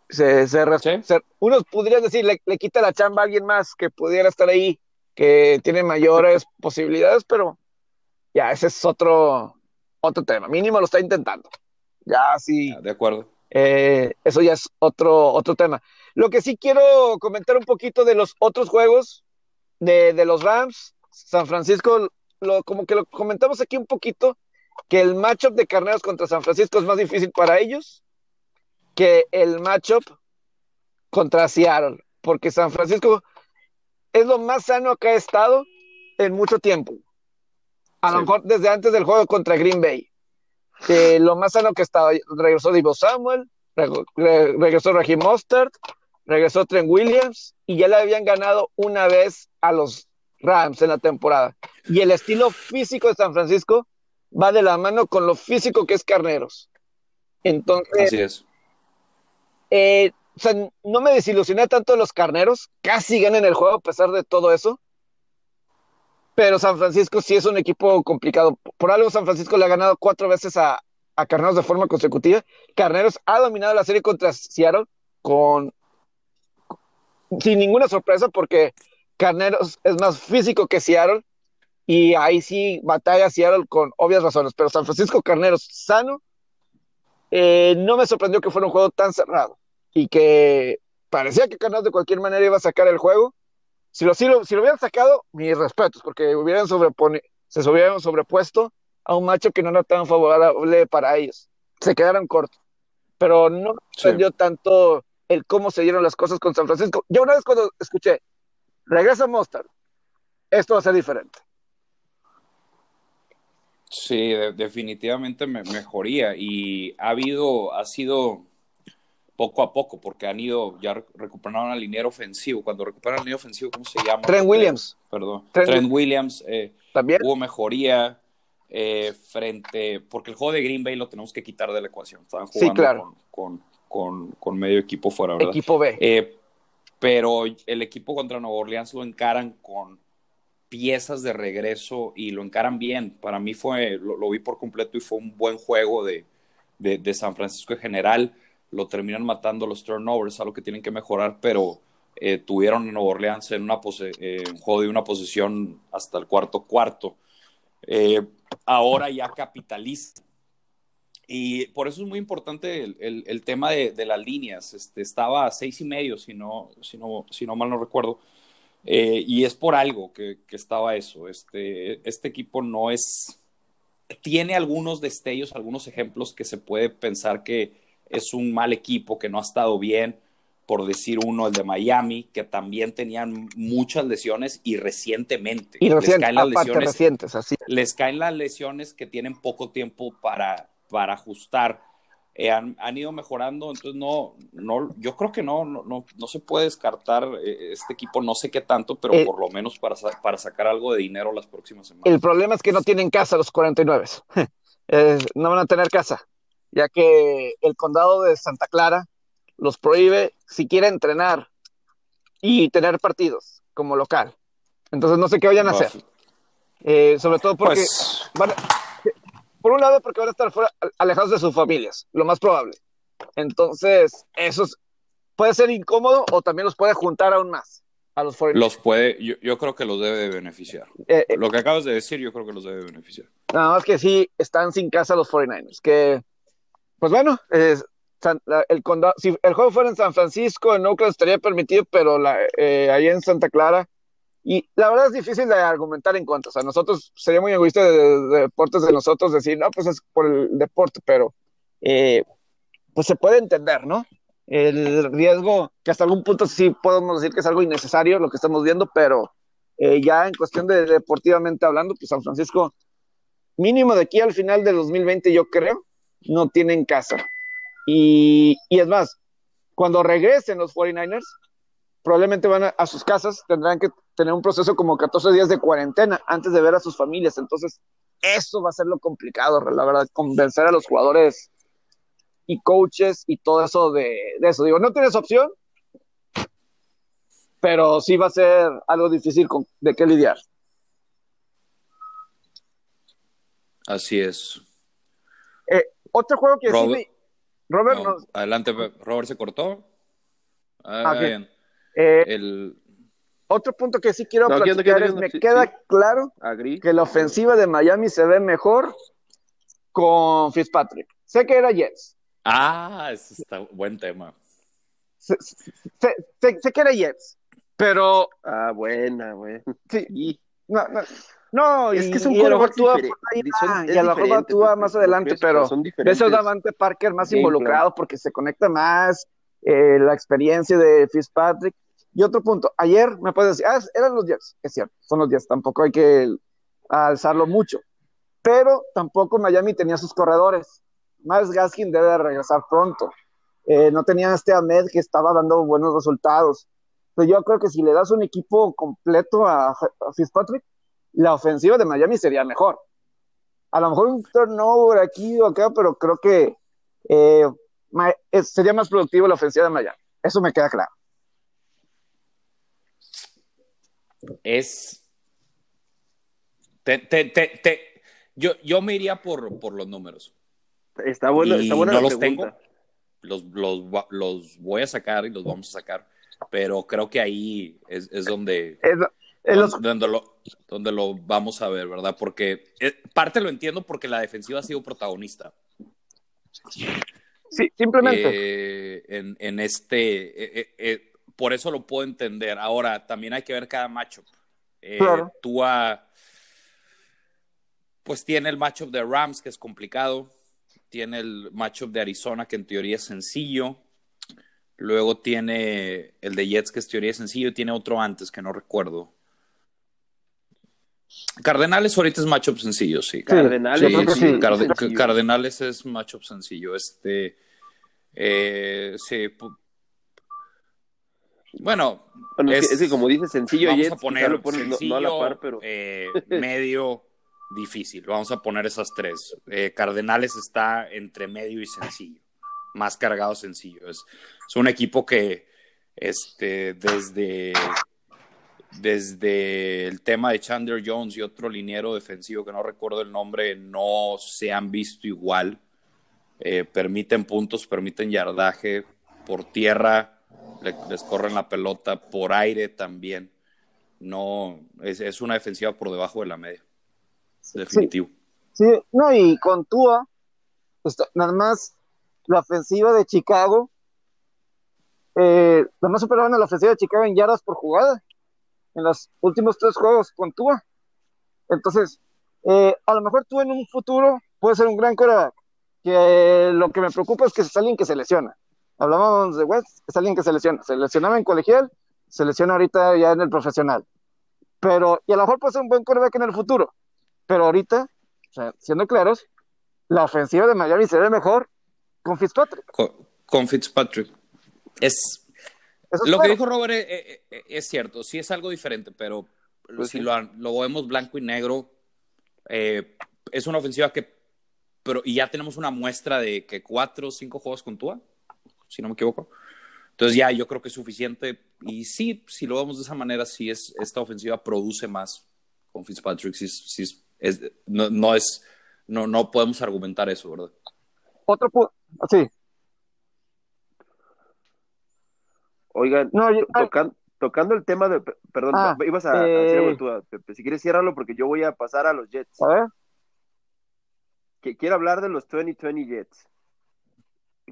Se, se Sí. se- unos podrían decir, le, le quita la chamba a alguien más que pudiera estar ahí, que tiene mayores posibilidades, pero ya ese es otro, otro tema. Mínimo lo está intentando. Ya sí. De acuerdo. Eh, eso ya es otro, otro tema. Lo que sí quiero comentar un poquito de los otros juegos de, de los Rams, San Francisco, lo, como que lo comentamos aquí un poquito, que el matchup de Carneros contra San Francisco es más difícil para ellos que el matchup contra Seattle, porque San Francisco es lo más sano que ha estado en mucho tiempo. A lo mejor desde antes del juego contra Green Bay lo más sano que estaba, regresó Divo Samuel, reg- re- regresó Raheem Mostert, regresó Trent Williams y ya le habían ganado una vez a los Rams en la temporada. Y el estilo físico de San Francisco va de la mano con lo físico que es Carneros. Entonces, Así es. eh, o sea, no me desilusioné tanto de los Carneros, casi ganan el juego a pesar de todo eso. Pero San Francisco sí es un equipo complicado. Por algo San Francisco le ha ganado cuatro veces a, a Carneros de forma consecutiva. Carneros ha dominado la serie contra Seattle con sin ninguna sorpresa porque Carneros es más físico que Seattle y ahí sí batalla Seattle con obvias razones, pero San Francisco Carneros sano, eh, no me sorprendió que fuera un juego tan cerrado y que parecía que Carneros de cualquier manera iba a sacar el juego. Si lo, si lo, si lo hubieran sacado, mis respetos, porque hubieran se hubieran sobrepuesto a un macho que no era tan favorable para ellos. Se quedaron cortos. Pero no me sorprendió tanto el cómo se dieron las cosas con San Francisco. Yo una vez cuando escuché, regresa Mostard, esto va a ser diferente. Sí, definitivamente me mejoría y ha habido, ha sido poco a poco, porque han ido, ya recuperaron al liniero ofensivo. Cuando recuperan al liniero ofensivo, ¿cómo se llama? Trent Williams. Perdón. Trent, Williams. Eh, También. Hubo mejoría eh, frente, porque el juego de Green Bay lo tenemos que quitar de la ecuación. Estaban jugando con, con, con, medio equipo fuera, ¿verdad? Equipo B. Pero el equipo contra Nueva Orleans lo encaran con piezas de regreso y lo encaran bien. Para mí fue, lo, vi por completo y fue un buen juego de, de, San Francisco en general. Lo terminan matando los turnovers, algo que tienen que mejorar, pero eh, tuvieron a Nueva Orleans en una eh, un juego de una posición hasta el cuarto cuarto. Eh, ahora ya capitalista. Y por eso es muy importante el, el, tema de, de, las líneas. Este, estaba a seis y medio, si no, si no, si no mal no recuerdo. Eh, y es por algo que, que, estaba eso. Este, este equipo no es. Tiene algunos destellos, algunos ejemplos que se puede pensar que es un mal equipo, que no ha estado bien. Por decir uno, el de Miami, que también tenían muchas lesiones y recientemente. Y les caen las lesiones, recientes, así. Les caen las lesiones que tienen poco tiempo para, para ajustar eh, han, ido mejorando, entonces no, no, yo creo que no, no, no, se puede descartar eh, este equipo, no sé qué tanto, pero eh, por lo menos para, para sacar algo de dinero las próximas semanas. El problema es que no tienen casa los 49, no van a tener casa, ya que el condado de Santa Clara los prohíbe si quiere entrenar y tener partidos como local. Entonces no sé qué vayan a hacer. sobre todo porque pues van, por un lado, porque van a estar fuera, alejados de sus familias, lo más probable. Entonces, eso puede ser incómodo o también los puede juntar aún más a los Los puede, yo, creo que los debe de beneficiar. Eh, eh, lo que acabas de decir, yo creo que los debe beneficiar. Nada más que sí están sin casa los 49ers, que, pues bueno, el si el juego fuera en San Francisco, en Oakland estaría permitido, pero la, eh, ahí en Santa Clara y la verdad es difícil de argumentar en contra. O sea, nosotros sería muy egoísta de, deportes de nosotros decir, no, pues es por el deporte, pero eh, pues se puede entender, ¿no? El riesgo, que hasta algún punto sí podemos decir que es algo innecesario lo que estamos viendo, pero eh, ya en cuestión de deportivamente hablando, pues San Francisco, mínimo de aquí al final de 2020, yo creo, no tienen casa. Y, y es más, cuando regresen los 49ers, probablemente van a, sus casas, tendrán que tener un proceso como 14 días de cuarentena antes de ver a sus familias. Entonces, eso va a ser lo complicado, la verdad, convencer a los jugadores y coaches y todo eso de, eso. Digo, no tienes opción, pero sí va a ser algo difícil con, de qué lidiar. Así es. Eh, otro juego que Robert, Robert Adelante, Robert se cortó. Ah, bien. Eh, el... Otro punto que sí quiero platicar es, me queda claro que la ofensiva de Miami se ve mejor con Fitzpatrick. Sé que era Jets. Ah, ese está buen tema. Sé, que era Jets, pero... Ah, buena, güey. Sí. No, no, no, es que es un y a lo mejor tú y a lo mejor tú más adelante, pero ves a Davante Parker más involucrado porque se conecta más, eh, la experiencia de Fitzpatrick. Y otro punto, ayer me puedes decir, ah, eran los Jets, es cierto, son los Jets, tampoco hay que alzarlo mucho, pero tampoco Miami tenía sus corredores. Miles Gaskin debe de regresar pronto. Eh, no tenía este Ahmed que estaba dando buenos resultados. Yo creo que si le das un equipo completo a, Fitzpatrick, la ofensiva de Miami sería mejor. A lo mejor un turnover aquí o acá, pero creo que eh, sería más productivo la ofensiva de Miami. Eso me queda claro. Es. Te, te, te, yo, yo me iría por, por los números. Está bueno, está buena no los tengo. Los, los, los, voy a sacar y los vamos a sacar. pero creo que ahí es, es donde, Es- los- donde, lo, donde lo vamos a ver, ¿verdad? Porque eh, parte lo entiendo porque la defensiva ha sido protagonista. sí, simplemente. Eh, en, en este, eh, eh, por eso lo puedo entender. Ahora, también hay que ver cada matchup. Eh, Claro. Tua, pues tiene el matchup de Rams, que es complicado. Tiene el matchup de Arizona, que en teoría es sencillo. Luego tiene el de Jets, que en teoría es sencillo. Y tiene otro antes, que no recuerdo. Cardenales ahorita es matchup sencillo, sí. Cardenales, Sí, sí, sí. Cardenales es matchup sencillo. Este, eh, sí. Bueno, Bueno, es, que, como dices, sencillo vamos Jets, a poner lo pones no- sencillo, no, a la par, pero eh, medio, difícil. Vamos a poner esas tres. Eh, Cardenales está entre medio y sencillo, más cargado sencillo. Es, es un equipo que este, desde, desde el tema de Chandler Jones y otro liniero defensivo que no recuerdo el nombre, no se han visto igual. Eh, permiten puntos, permiten yardaje por tierra, le- les corren la pelota, por aire también. No, es, es una defensiva por debajo de la media. Definitivo. Sí, no, y con Tua, está- nada más la ofensiva de Chicago, eh, nada más superaron a la ofensiva de Chicago en yardas por jugada en los últimos tres juegos con Tua. Entonces, eh, a lo mejor tú en un futuro puedes ser un gran coreback. Que lo que me preocupa es que es alguien que se lesiona. Hablábamos de West, es alguien que se lesiona. Se lesionaba en colegial, se lesiona ahorita ya en el profesional. Pero, y a lo mejor puede ser un buen coreback en el futuro. Pero ahorita, o sea, siendo claros, la ofensiva de Miami se ve mejor con Fitzpatrick. Con, con Fitzpatrick. Es, lo que dijo Robert es, es- es- es cierto, sí es algo diferente, pero Pues si sí. lo, lo vemos blanco y negro, eh, es una ofensiva que, pero y ya tenemos una muestra de que cuatro o cinco juegos con Tua, si no me equivoco. Entonces ya yo creo que es suficiente y sí, si lo vemos de esa manera, sí es esta ofensiva produce más con Fitzpatrick, sí, es- sí es- es- no, no es, no, no podemos argumentar eso, ¿verdad? Otro punto, sí, Oigan, no, yo- tocan- tocando el tema de, perdón, Ah, ibas a, a eh. decir algo tú, Pepe. Si quieres, ciérralo porque yo voy a pasar a los Jets. a ver, Que quiero hablar de los 2020 Jets.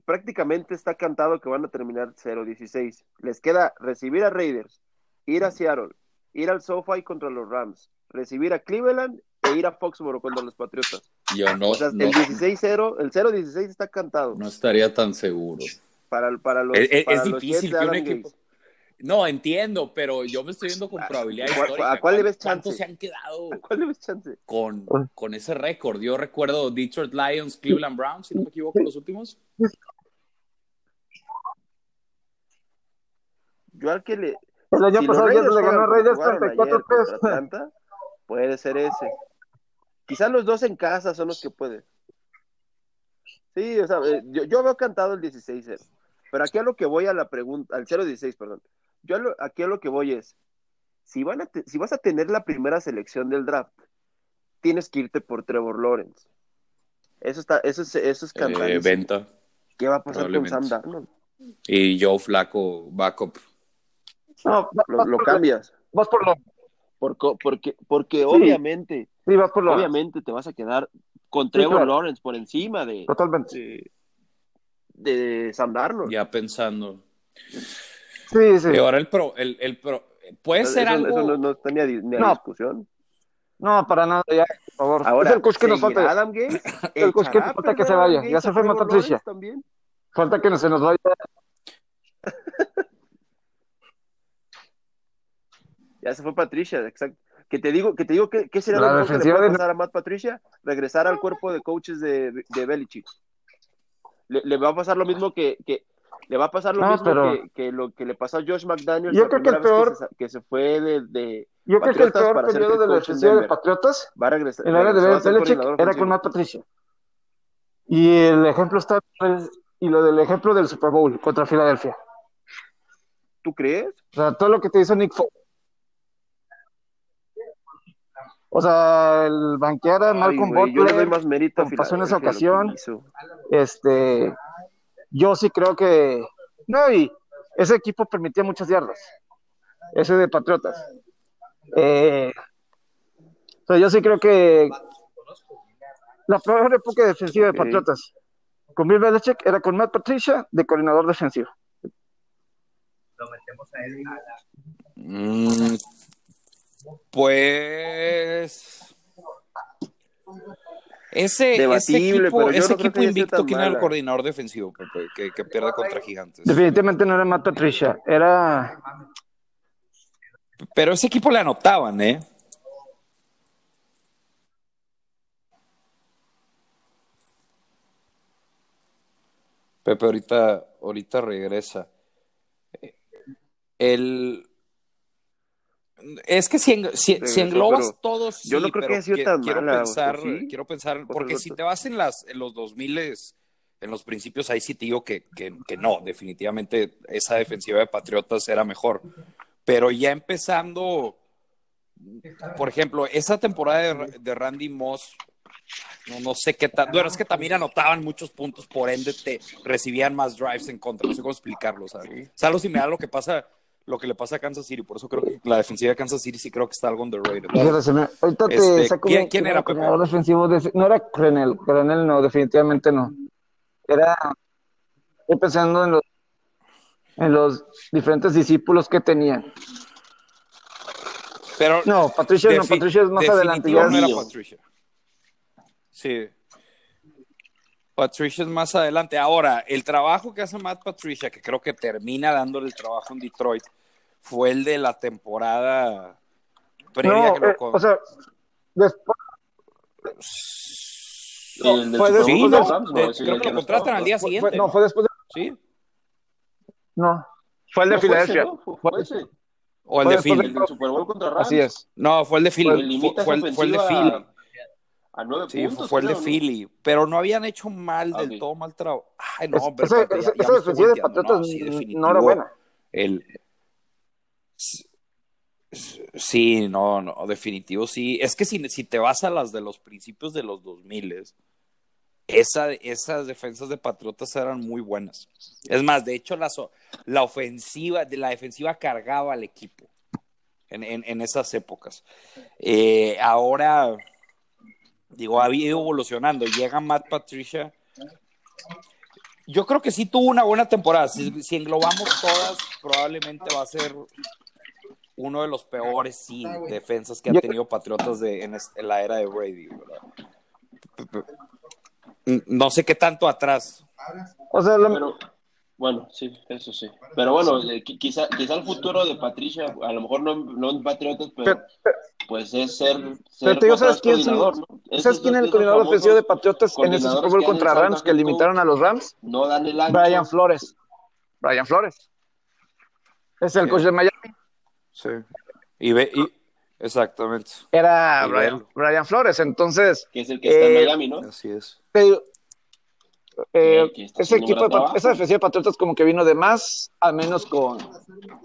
Prácticamente está cantado que van a terminar 0-16. Les queda recibir a Raiders, ir a Seattle, ir al SoFi contra los Rams, recibir a Cleveland e ir a Foxborough contra los Patriotas. Yo no, o sea, no, el 16-0, el 0-16 está cantado no estaría tan seguro. para, para los Es, para es los difícil que un Adam equipo. No, entiendo, pero yo me estoy viendo con ¿A- probabilidad a cuál- histórica. a cuál le ves se han quedado ¿A ¿Cuál le ves chance? con, Ah. con ese récord? Yo recuerdo Detroit Lions, Cleveland Browns, si no me equivoco, los últimos. Yo al que le, el año si los pasado ya Raiders le ganó a jugaron 34 ayer contra 3 Atlanta, puede ser ese. Quizás los dos en casa son los que pueden. Sí, o sea, eh, yo, yo veo cantado el 16-0. Pero aquí a lo que voy a la pregunta, al 0-16, perdón. Yo a lo- aquí a lo que voy es, si, van a te- si vas a tener la primera selección del draft, tienes que irte por Trevor Lawrence. Eso está, eso es, eso es Eh, venta. ¿Qué va a pasar con Sam. Darnold? Y Joe Flaco, backup. No, Lo, cambias. vas por lo, Por co- porque, porque obviamente sí, vas por lo, obviamente te vas a quedar con Trevor claro. Lawrence por encima de, totalmente. de, de. Ya pensando. Sí, sí. Y ahora el pro, el, el pro, puede Eso- ser algo. eso no, no está ni a, di- ni a No. discusión. No, para nada, ya, por favor. Ahora, es el coach que nos ¿seguirá falta. Adam Gates? El coach que ¿Echará nos falta que se vaya. Ya se fue Matt Patricia. También? Falta que no se nos vaya. Ya se fue Patricia, exacto. Que te digo, que te digo que, ¿qué sería La lo mejor que le puede de- pasar a Matt Patricia? Regresar al cuerpo de coaches de, de Belichick. Le, le va a pasar lo mismo que, que le va a pasar lo No, mismo pero- que, que lo que le pasó a Josh McDaniels Yo la creo que el peor- se, que se fue de, de- Yo creo que el peor periodo de la defensiva de. Patriotas va a regresar. en el área de Belichick era con Matt Patricia. Y el ejemplo está, y lo del ejemplo del Super Bowl contra Filadelfia. ¿Tú crees? O sea, todo lo que te hizo Nick Foles. O sea, el banquear a Ay, Malcolm güey, yo le doy Butler, más mérito a pasó en esa ocasión. este, yo sí creo que, no, y ese equipo permitía muchas yardas. Ese de Patriotas. Eh, yo sí creo que la peor época defensiva de Patriotas con Bill Belichick era con Matt Patricia de coordinador defensivo. Lo metemos a él. Mm, pues ese, equipo, ese equipo invicto, ¿quién era el coordinador defensivo que, que, pierde contra Gigantes? Definitivamente no era Matt Patricia, era... Pero ese equipo le anotaban, ¿eh? Pepe ahorita, ahorita regresa. El, es que si, si, englobas todos, yo no creo que sido tan quiero pensar, quiero pensar, porque si te vas en las en los 2000 en los principios ahí sí te digo que, que, no, definitivamente esa defensiva de Patriotas era mejor. Pero ya empezando, por ejemplo, esa temporada de, Randy Moss, no, no, sé qué tal. Bueno, es que también anotaban muchos puntos, por ende te recibían más drives en contra. No sé cómo explicarlo, ¿sabes? Salvo si me da lo que pasa lo que le pasa a Kansas City. Por eso creo que la defensiva de Kansas City sí creo que está algo underrated. Ahorita te este, saco ¿Quién, ¿quién era, defensivo no era Crenel, Crenel no, definitivamente no. Era, estoy pensando en los, en los diferentes discípulos que tenían. Pero no, Patricia no, Patricia es más adelante. Ya no era Patricia. Sí. Patricia es más adelante. Ahora, el trabajo que hace Matt Patricia, que creo que termina dándole el trabajo en Detroit, fue el de la temporada previa que lo eh, O sea, después. No, fue después sí, no, creo que lo contratan al día siguiente. no, fue después de... Sí. No, fue el de Filadelfia. O el de Philly. El Super Bowl contra Rams. Así es. No, fue el de Philly. Fue, fue, fue el de Philly a nueve sí, puntos. fue el de Philly, pero no habían hecho mal del todo mal trabajo. Ay, no, pero esa, defensiva de Patriotas no, era buena. El, sí, no, no, definitivo sí. Es que si, si te vas a las de los principios de los 2000 esa, esas defensas de Patriotas eran muy buenas. Es más, de hecho, la, la ofensiva, la defensiva cargaba al equipo en, en, en esas épocas. Eh, ahora Digo, ha ido evolucionando. Llega Matt Patricia. Yo creo que sí tuvo una buena temporada. Si, englobamos todas, probablemente va a ser uno de los peores sí, defensas que ha tenido Patriotas de, en, la era de Brady. No sé qué tanto atrás. O sea, bueno, sí, eso sí. Pero bueno, eh, quizá, quizá el futuro de Patricia, a lo mejor no, no en Patriotas, pero, pues es ser, ser pero ¿sabes quién, coordinador, ¿no? ¿Sabes quién es el coordinador ofensivo de Patriotas en ese Super Bowl contra Rams que limitaron a los Rams? No dan el ancho. Brian Flores. Brian Flores. Es el coach de Miami. Sí. Y, ve, y exactamente. Era Brian, Brian, Flores, entonces. Que es el que está en eh, Miami, ¿no? Así es. Pero, eh, ese equipo, de, esa defensiva de Patriotas como que vino de más a menos con,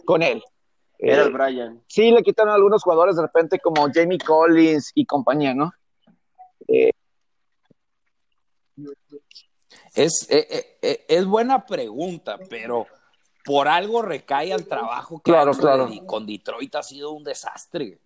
con él. Era el eh, Brian. Sí, le quitaron a algunos jugadores de repente como Jamie Collins y compañía, ¿no? Eh, es, es buena pregunta, pero por algo recae al trabajo que claro, claro. con Detroit ha sido un desastre.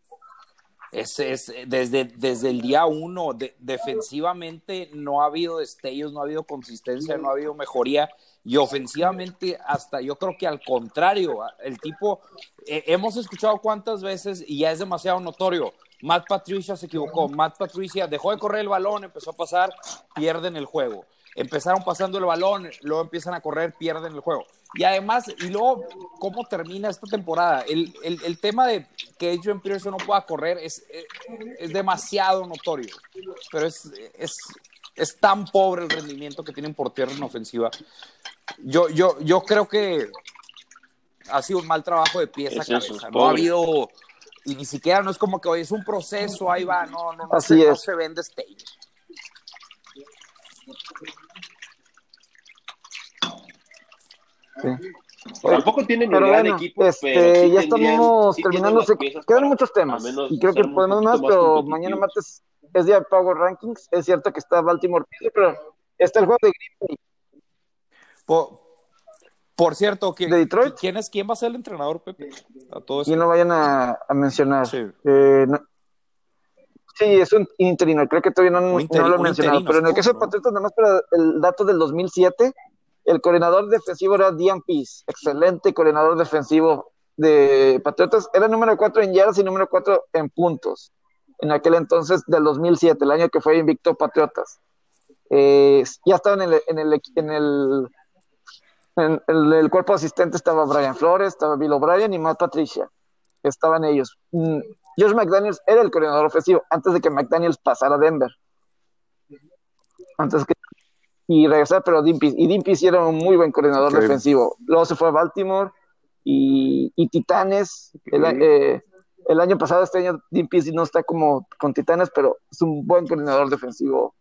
Es, es, desde, desde el día uno, defensivamente no ha habido destellos, no ha habido consistencia, no ha habido mejoría. Y ofensivamente, hasta yo creo que al contrario, el tipo, eh, hemos escuchado cuántas veces y ya es demasiado notorio. Matt Patricia se equivocó, Matt Patricia dejó de correr el balón, empezó a pasar, pierden el juego empezaron pasando el balón, luego empiezan a correr, pierden el juego. Y además, y luego, ¿cómo termina esta temporada? El, el, tema de que Adrian Peterson no pueda correr es, es, demasiado notorio, pero es, es, es, tan pobre el rendimiento que tienen por tierra en ofensiva. Yo, yo, yo creo que ha sido un mal trabajo de pieza cabeza. no ha habido, y ni siquiera no es como que hoy es un proceso, ahí va, no, no, no, Así se, no se vende Tampoco tienen un gran equipo, este, ya estamos terminando. quedan muchos temas y creo que podemos más, pero mañana martes es de Power Rankings. Es cierto que está Baltimore, pero está el juego de Green Por cierto, ¿quién, ¿De Detroit? ¿quién, es, ¿quién va a ser el entrenador, Pepe? A todo Y no vayan a, a mencionar. Sí. Eh, no- Sí, es un interino, creo que todavía no, lo han mencionado, interino, pero en el caso de. Patriotas, nada más para el dato del 2007, el coordinador defensivo era Dean Pease, excelente coordinador defensivo de Patriotas, era número 4 en yardas y número 4 en puntos, en aquel entonces del 2007, el año que fue invicto Patriotas. Eh, ya estaban en el, en el, en el, en el, el cuerpo asistente estaba Brian Flores, estaba Bill O'Brien y Matt Patricia estaban ellos. Mm, Josh McDaniels era el coordinador ofensivo antes de que McDaniels pasara a Denver. Antes que y regresar, pero Dimpis y Dimpis era un muy buen coordinador defensivo. Luego se fue a Baltimore y, y Titanes. El, eh, el año pasado, este año, Dimpis no está como con Titanes, pero es un buen coordinador defensivo.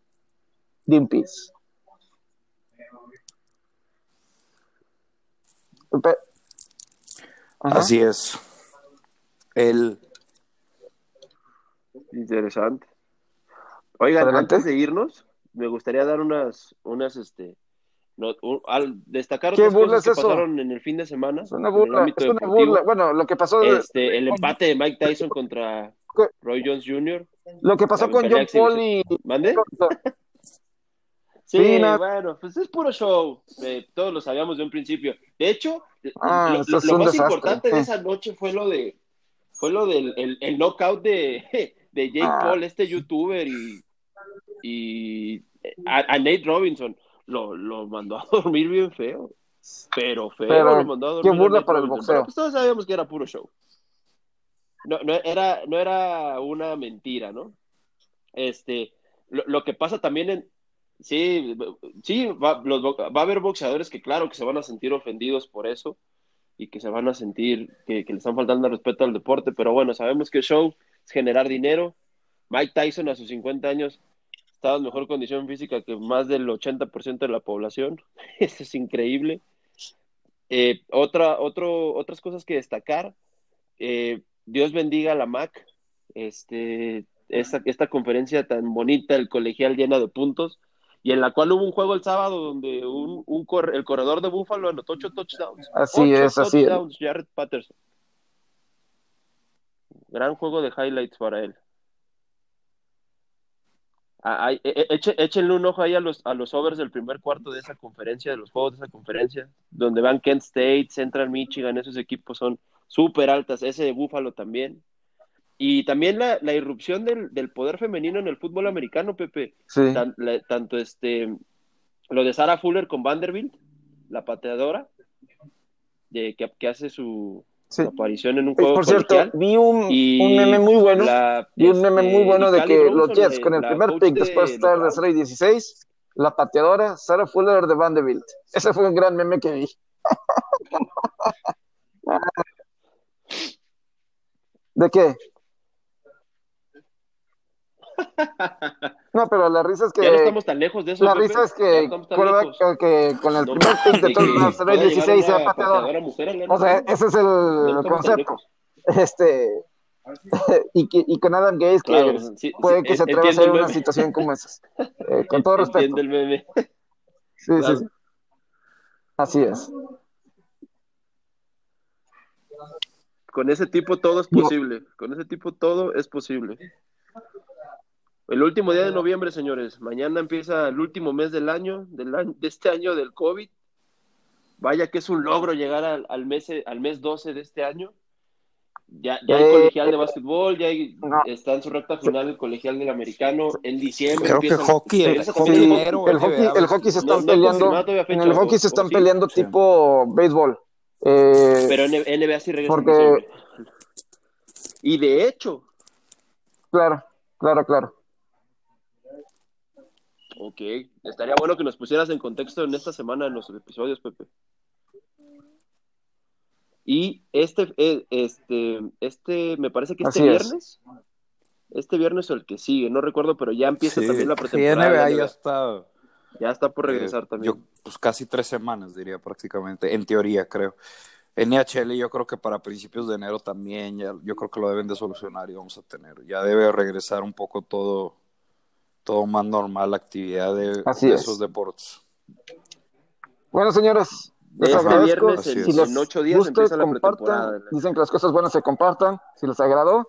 Dimpis. Pe- Ajá. Así es. El, Interesante. Oigan, Adelante. antes de irnos, me gustaría dar unas, unas, este, no- al destacar ¿Qué cosas que eso? pasaron en el fin de semana. Es una en el burla, ámbito es una deportivo. burla. Bueno, lo que pasó, Este, el empate de Mike Tyson contra Roy Jones Jr. lo que pasó con John Paul y ¿Mande? Sí, Sí, no. bueno, pues es puro show. Eh, todos lo sabíamos de un principio. De hecho, Ah, lo, más desastre. importante de esa noche fue lo de fue lo del el, el knockout de, de Jake Ah. Paul, este youtuber y, y a, a Nate Robinson lo, lo mandó a dormir bien feo. Pero feo Pero, lo mandó a qué dormir. burla para el boxeo. Pero, pues, todos sabíamos que era puro show. No, no era, no era una mentira, ¿no? Este, lo, lo que pasa también en, sí, sí, va, los, bo- va a haber boxeadores que claro que se van a sentir ofendidos por eso y que se van a sentir que, que le están faltando respeto al deporte, pero bueno, sabemos que el show es generar dinero. Mike Tyson a sus 50 años estaba en mejor condición física que más del 80% de la población. Eso es increíble. Eh, otra, otro, otras cosas que destacar. Eh, Dios bendiga a la MAC. Este, esta, esta conferencia tan bonita, el colegial llena de puntos, y en la cual hubo un juego el sábado donde un, un cor- el corredor de Buffalo anotó ocho touchdowns. Así Ocho es, así es. touchdowns, Jared Patterson. Gran juego de highlights para él. Ay, e- e- eche- échenle un ojo ahí a los, a los overs del primer cuarto de esa conferencia, de los juegos de esa conferencia, donde van Kent State, Central Michigan, esos equipos son súper altas, ese de Buffalo también. Y también la, la irrupción del, del poder femenino en el fútbol americano, Pepe. Sí. Tan- la- tanto este, lo de Sarah Fuller con Vanderbilt, la pateadora, de, que, que hace su, sí. su aparición en un juego Por cierto, vi un, un meme muy bueno. la, Vi un meme este, muy bueno de que los Jets, con el primer pick, de después de estar de Knockout. 0 y 16, la pateadora Sarah Fuller de Vanderbilt. Ese fue un gran meme que vi. ¿De qué? No, pero la risa es que Ya no estamos tan lejos de eso. la Pepe, risa es que, con el No, primer pick de de todos que los 0 y pueda llegar 16 sea una pateadora. pateadora mujer a la O sea, ese es el, No concepto. Este, y, que- y con Adam Gates, que Claro, sí, puede sí, que se en- atreva a hacer una situación como esa. Eh, con todo respeto. Entiendo el meme. Sí, sí, Claro. sí. Así es. Con ese tipo todo es No. posible. Con ese tipo todo es posible. El último día de noviembre, señores. Mañana empieza el último mes del año, del año, de este año del COVID. Vaya que es un logro llegar al, al mes, al mes 12 de este año. Ya, ya hay Eh, colegial de básquetbol, ya hay- no. está en su recta final el colegial del americano. En diciembre Creo que empieza- hockey, el regresa hockey el hockey, el hockey se están no peleando. En el hockey se están peleando Sí. tipo béisbol. Eh, Pero en NBA sí regresa Porque-. Y de hecho, Claro, claro, claro. Ok, estaría bueno que nos pusieras en contexto en esta semana en los episodios, Pepe. Y este, eh, este, este, me parece que este Así es. viernes, este viernes o el que sigue, no recuerdo, pero ya empieza Sí, también la pretemporada. NBA ya está. Ya está por regresar eh, también. Yo, pues casi tres semanas, diría prácticamente, en teoría, creo. NHL yo creo que para principios de enero también, ya, yo creo que lo deben de solucionar y vamos a tener. Ya debe regresar un poco todo, todo más normal la actividad de, Así de es. esos deportes. Bueno, señores, este viernes, en, ocho días, empieza la pretemporada. Dicen que las cosas buenas se compartan, si les agradó,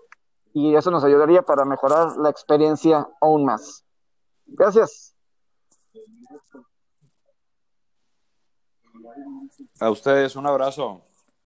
y eso nos ayudaría para mejorar la experiencia aún más. Gracias. A ustedes, un abrazo.